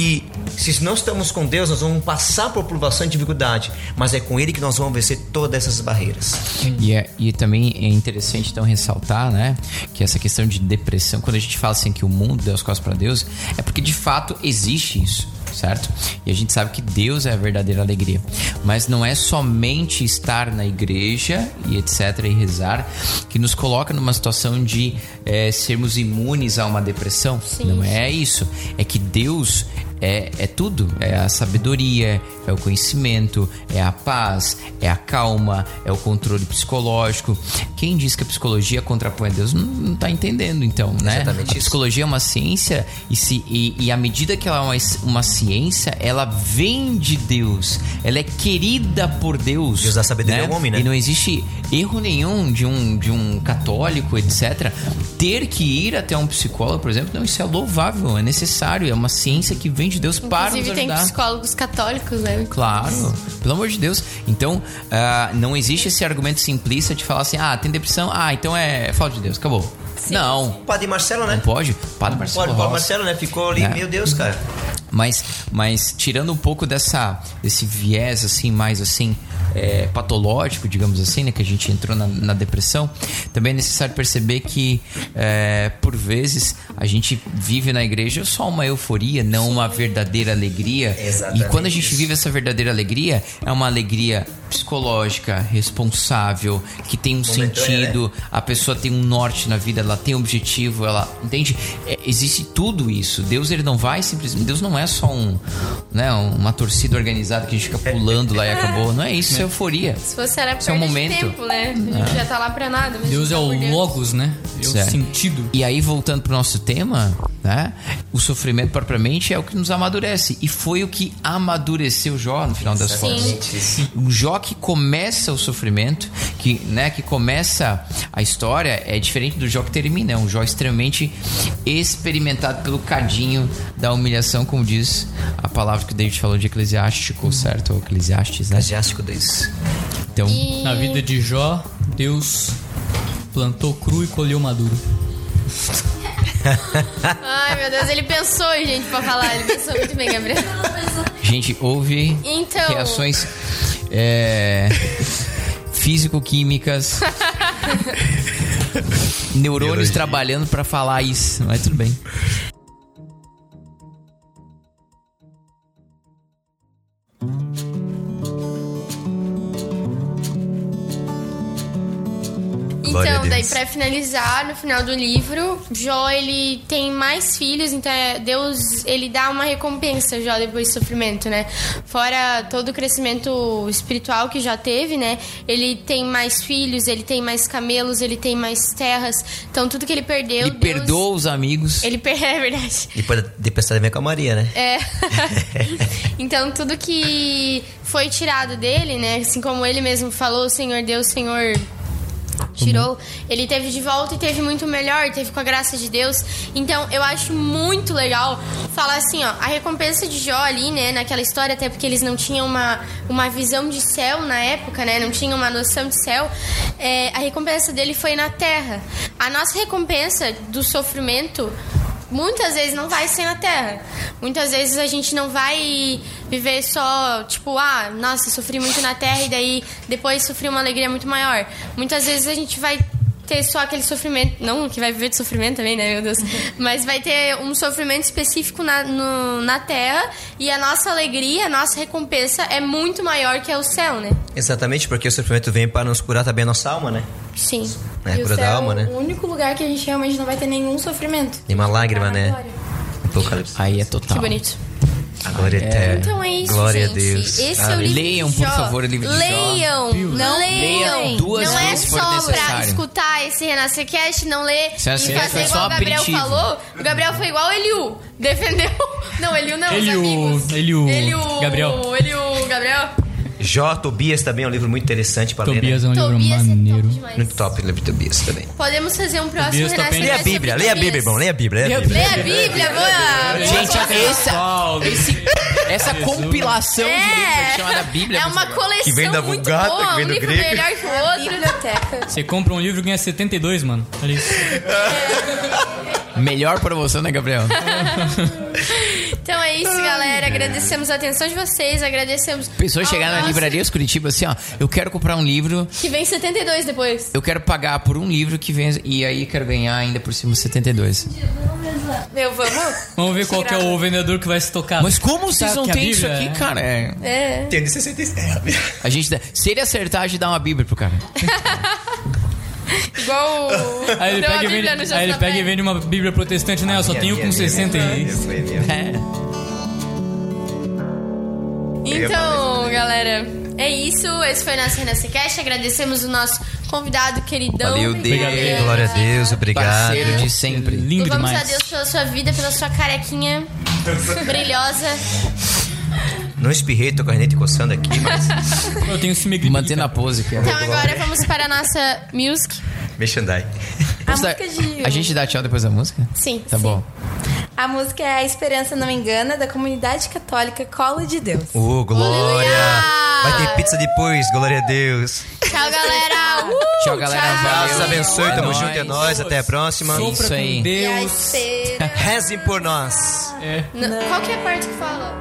[SPEAKER 1] que se não estamos com Deus, nós vamos passar por provação e dificuldade, mas é com Ele que nós vamos vencer todas essas barreiras.
[SPEAKER 2] E, é, e também é interessante então ressaltar, né, que essa questão de depressão, quando a gente fala assim que o mundo deu as costas para Deus, é porque de fato existe isso certo? E a gente sabe que Deus é a verdadeira alegria. Mas não é somente estar na igreja e etc. e rezar que nos coloca numa situação de é, sermos imunes a uma depressão. Sim. Não é isso. É que Deus é, é tudo. É a sabedoria, é o conhecimento, é a paz, é a calma, é o controle psicológico. Quem diz que a psicologia contrapõe a Deus não está entendendo, então, né?
[SPEAKER 1] Exatamente
[SPEAKER 2] a psicologia é uma ciência e, se, e, e à medida que ela é uma, uma ciência, ela vem de Deus. Ela é querida por Deus.
[SPEAKER 1] Deus dá sabedoria
[SPEAKER 2] né?
[SPEAKER 1] ao homem, né?
[SPEAKER 2] E não existe erro nenhum de um, de um católico, etc., ter que ir até um psicólogo, por exemplo. Não, isso é louvável, é necessário, é uma ciência que vem de Deus
[SPEAKER 3] Inclusive,
[SPEAKER 2] para nos
[SPEAKER 3] ajudar. tem psicólogos católicos, né?
[SPEAKER 2] Claro, pelo amor de Deus. Então, uh, não existe esse argumento simplista de falar assim, ah, tem depressão, ah, então é falta de Deus, acabou. Sim. Não.
[SPEAKER 1] Padre Marcelo, né?
[SPEAKER 2] Não pode? Padre Marcelo.
[SPEAKER 1] Pode, Padre Marcelo, né? Ficou ali, é. meu Deus, cara.
[SPEAKER 2] Mas, mas tirando um pouco dessa, desse viés, assim, mais assim, é, patológico, digamos assim, né, que a gente entrou na, na depressão, também é necessário perceber que, é, por vezes, a gente vive na igreja só uma euforia, não uma verdadeira alegria.
[SPEAKER 1] Exatamente
[SPEAKER 2] e quando a gente vive essa verdadeira alegria, é uma alegria psicológica, responsável, que tem um sentido, né? a pessoa tem um norte na vida, ela tem um objetivo, ela entende? É, existe tudo isso. Deus ele não vai simplesmente, Deus não é só um, né, uma torcida organizada que a gente fica pulando lá e acabou. Não é isso, isso é euforia.
[SPEAKER 3] Se fosse era perda é um momento. de tempo, né? A gente é. já tá lá pra nada.
[SPEAKER 4] Deus é o Logos, né? É
[SPEAKER 2] Certo.
[SPEAKER 4] o sentido.
[SPEAKER 2] E aí, voltando pro nosso tema, né? O sofrimento propriamente é o que nos amadurece. E foi o que amadureceu Jó no final das contas. O Jó que começa o sofrimento, que, né, que começa a história, é diferente do Jó que termina. É um Jó extremamente experimentado pelo cadinho da humilhação, como diz a palavra que o David falou de eclesiástico, certo? Ou eclesiastes, né?
[SPEAKER 1] Eclesiástico 2.
[SPEAKER 2] Então,
[SPEAKER 4] Na vida de Jó, Deus plantou cru e colheu maduro.
[SPEAKER 3] Ai, meu Deus, ele pensou, gente, pra falar. Ele pensou muito bem, Gabriel.
[SPEAKER 2] gente, houve
[SPEAKER 3] Então-
[SPEAKER 2] reações é, físico-químicas, neurônios trabalhando pra falar isso, mas tudo bem.
[SPEAKER 3] Daí
[SPEAKER 1] Deus.
[SPEAKER 3] pra finalizar, no final do livro, Jó, ele tem mais filhos, então é- Deus, ele dá uma recompensa a Jó depois do sofrimento, né? Fora todo o crescimento espiritual que já teve, né? Ele tem mais filhos, ele tem mais camelos, ele tem mais terras. Então, tudo que ele perdeu,
[SPEAKER 2] Ele
[SPEAKER 3] Deus...
[SPEAKER 2] perdoa os amigos.
[SPEAKER 3] Ele per... É verdade.
[SPEAKER 1] Depois de pensar também com a Maria, né?
[SPEAKER 3] É. então, tudo que foi tirado dele, né? Assim como ele mesmo falou, Senhor Deus, Senhor tirou, ele teve de volta e teve muito melhor, teve com a graça de Deus. Então, eu acho muito legal falar assim, ó, a recompensa de Jó ali, né, naquela história, até porque eles não tinham uma, uma visão de céu na época, né, não tinham uma noção de céu, é, a recompensa dele foi na terra. A nossa recompensa do sofrimento muitas vezes não vai ser na terra. Muitas vezes a gente não vai viver só, tipo, ah, nossa, sofri muito na terra e daí depois sofri uma alegria muito maior. Muitas vezes a gente vai ter só aquele sofrimento, não que vai viver de sofrimento também, né, meu Deus, mas vai ter um sofrimento específico na, no- na terra e a nossa alegria, a nossa recompensa é muito maior que é o céu, né?
[SPEAKER 1] Exatamente, porque o sofrimento vem para nos curar também a nossa alma, né?
[SPEAKER 3] Sim.
[SPEAKER 1] É,
[SPEAKER 5] o
[SPEAKER 1] cura da alma, né?
[SPEAKER 5] o único lugar que a gente realmente não vai ter nenhum sofrimento.
[SPEAKER 1] Nenhuma lágrima,
[SPEAKER 5] Tá na
[SPEAKER 1] né?
[SPEAKER 5] glória.
[SPEAKER 1] Apocalipse.
[SPEAKER 2] Aí é total.
[SPEAKER 3] Que bonito.
[SPEAKER 1] A glória eterna.
[SPEAKER 3] Então é isso,
[SPEAKER 1] Glória
[SPEAKER 3] gente.
[SPEAKER 1] a Deus.
[SPEAKER 3] Esse é o
[SPEAKER 1] Aleluia.
[SPEAKER 3] livro
[SPEAKER 2] Leiam,
[SPEAKER 3] de
[SPEAKER 2] por favor, o livro de Jó.
[SPEAKER 3] Leiam, não leiam.
[SPEAKER 2] Leiam duas
[SPEAKER 3] não é só pra escutar esse Renascer Cast, não ler
[SPEAKER 2] é
[SPEAKER 3] e fazer
[SPEAKER 2] é só
[SPEAKER 3] igual o Gabriel
[SPEAKER 2] aperitivo.
[SPEAKER 3] falou. O Gabriel foi igual o Eliu. Defendeu. Não, Eliu não,
[SPEAKER 4] Eliu,
[SPEAKER 3] os amigos.
[SPEAKER 4] Eliu,
[SPEAKER 3] Eliu,
[SPEAKER 4] Gabriel.
[SPEAKER 3] Eliu, Gabriel.
[SPEAKER 1] Jó, Tobias também é um livro muito interessante para ler.
[SPEAKER 4] Tobias é
[SPEAKER 1] Né?
[SPEAKER 4] um livro
[SPEAKER 3] Tobias é
[SPEAKER 4] maneiro.
[SPEAKER 3] top demais.
[SPEAKER 1] Muito top o livro de Tobias também.
[SPEAKER 3] Podemos fazer um próximo
[SPEAKER 4] Tobias bem-
[SPEAKER 1] Leia a Bíblia, leia a Bíblia, irmão. Leia a Bíblia, leia a Bíblia.
[SPEAKER 3] Leia a Bíblia, boa.
[SPEAKER 2] Gente, essa, esse- essa compilação de livros chamada Bíblia.
[SPEAKER 3] É uma coleção
[SPEAKER 1] Que vem da
[SPEAKER 3] muito
[SPEAKER 1] Vulgata,
[SPEAKER 3] boa,
[SPEAKER 1] que vem
[SPEAKER 3] um
[SPEAKER 1] do
[SPEAKER 3] livro
[SPEAKER 1] grego.
[SPEAKER 3] melhor que o outro.
[SPEAKER 5] Biblioteca.
[SPEAKER 4] Você compra um livro e ganha 72, mano. Olha isso.
[SPEAKER 2] Melhor promoção, né, Gabriel?
[SPEAKER 3] Então é isso, galera. Agradecemos a atenção de vocês, agradecemos.
[SPEAKER 2] Pessoa
[SPEAKER 3] ao
[SPEAKER 2] chegar na
[SPEAKER 3] nosso-
[SPEAKER 2] Livrarias Curitiba assim, ó, eu quero comprar um livro,
[SPEAKER 3] Que vem 72 depois.
[SPEAKER 2] eu quero pagar por um livro que vem e aí quero ganhar ainda por cima 72.
[SPEAKER 5] Meu, vamos?
[SPEAKER 4] Vamos ver qual que é o vendedor que vai se tocar.
[SPEAKER 2] Mas como vocês
[SPEAKER 4] Sabe
[SPEAKER 2] não têm isso aqui,
[SPEAKER 4] é-
[SPEAKER 2] cara? É,
[SPEAKER 3] É.
[SPEAKER 1] Tem de 67.
[SPEAKER 2] a gente se ele acertar, a gente dá uma Bíblia pro cara.
[SPEAKER 3] Igual o.
[SPEAKER 4] Aí ele, pega
[SPEAKER 3] a
[SPEAKER 4] e, vende, aí ele pega e vende uma Bíblia protestante, né? Eu só tenho com 60 aí.
[SPEAKER 2] É.
[SPEAKER 3] Então, galera, é isso. Esse foi o nosso Renascer Cast. Agradecemos o nosso convidado queridão.
[SPEAKER 1] Valeu, Deus.
[SPEAKER 3] Obrigada.
[SPEAKER 1] Glória a Deus, obrigado.
[SPEAKER 2] Parceiro de sempre.
[SPEAKER 4] Lindo
[SPEAKER 3] Louvamos
[SPEAKER 4] demais.
[SPEAKER 3] a Deus pela sua vida, pela sua carequinha brilhosa.
[SPEAKER 1] Não espirrei, tô com a renete coçando aqui, mas.
[SPEAKER 4] Eu tenho esse megripe.
[SPEAKER 2] Mantendo a pose aqui.
[SPEAKER 3] Então agora vamos para a nossa music.
[SPEAKER 1] Mexandai.
[SPEAKER 5] A música de...
[SPEAKER 2] A gente dá tchau depois da música?
[SPEAKER 3] Sim.
[SPEAKER 2] Tá bom.
[SPEAKER 5] A música é A Esperança Não Engana, da comunidade católica Colo de Deus.
[SPEAKER 1] Ô, glória! Vai ter pizza depois, glória a Deus.
[SPEAKER 3] Tchau, galera. Uh,
[SPEAKER 2] Tchau, galera. Valeu.
[SPEAKER 1] Deus abençoe,
[SPEAKER 2] É
[SPEAKER 1] tamo junto, é nóis, até a próxima.
[SPEAKER 4] Sofra
[SPEAKER 2] Isso aí.
[SPEAKER 4] com Deus.
[SPEAKER 1] Rezem por nós.
[SPEAKER 4] É.
[SPEAKER 3] Não, Qual que é a parte que fala?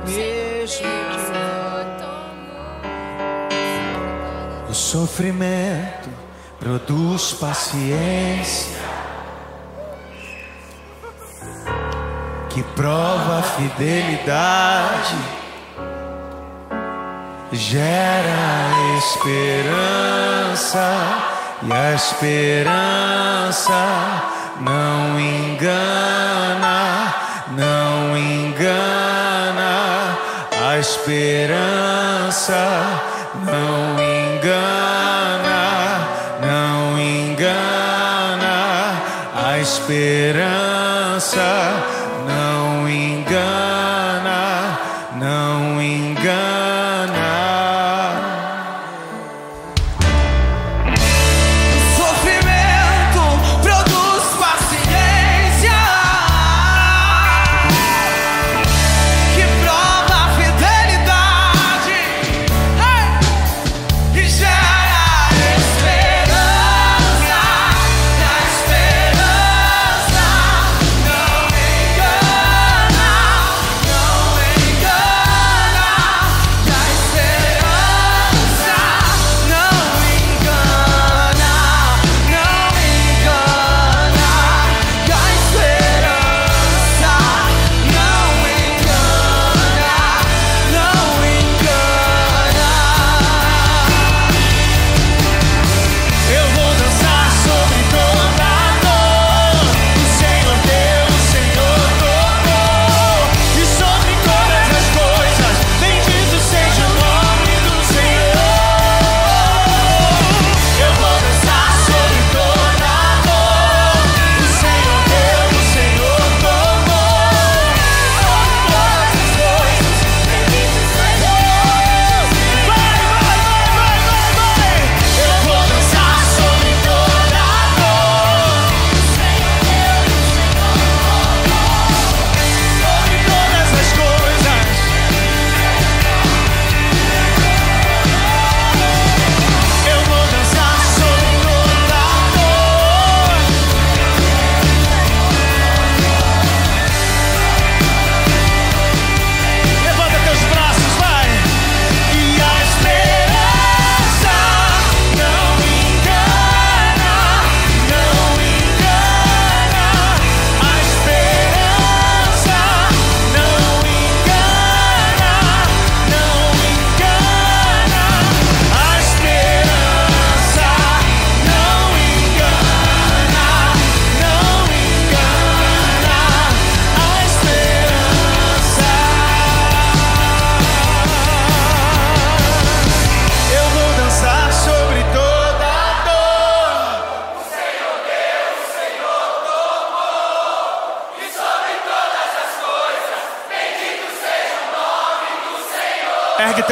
[SPEAKER 7] O sofrimento produz paciência que prova a fidelidade, gera esperança e a esperança não engana, não engana, a esperança não engana, não engana, a esperança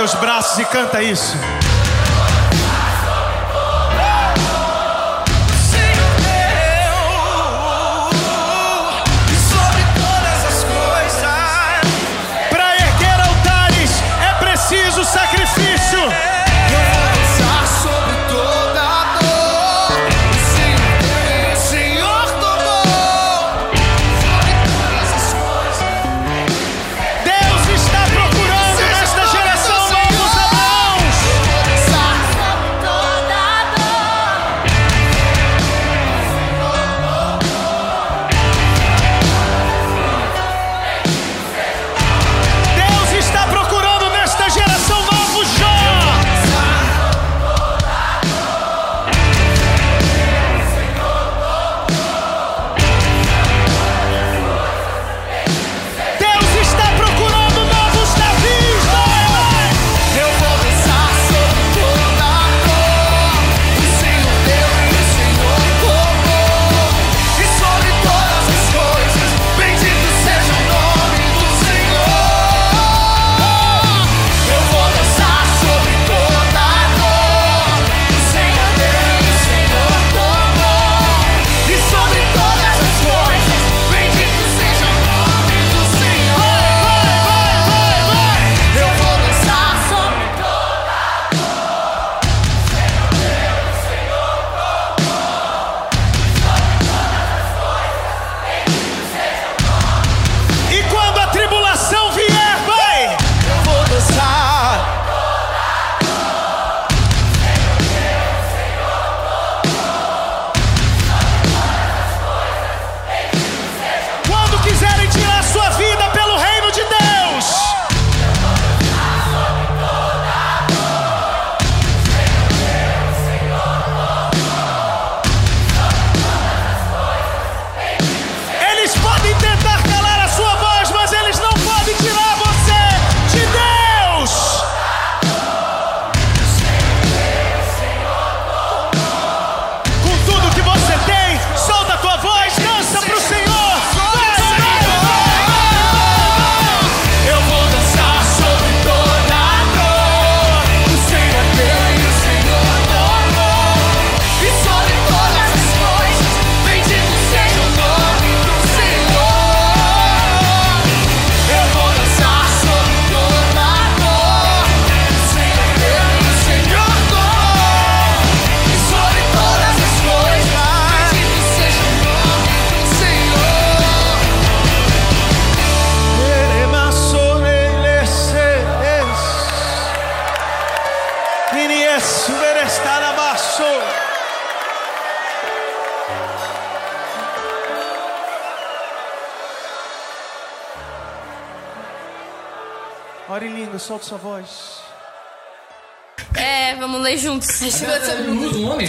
[SPEAKER 7] Teus braços e canta isso.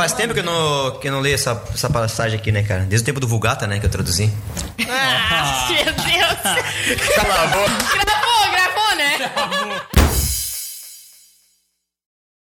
[SPEAKER 1] Faz tempo que eu não, que eu não leio essa, essa passagem aqui, né, cara? Desde o tempo do Vulgata, né, que eu traduzi.
[SPEAKER 3] Ah, meu Deus.
[SPEAKER 1] Cala a boca.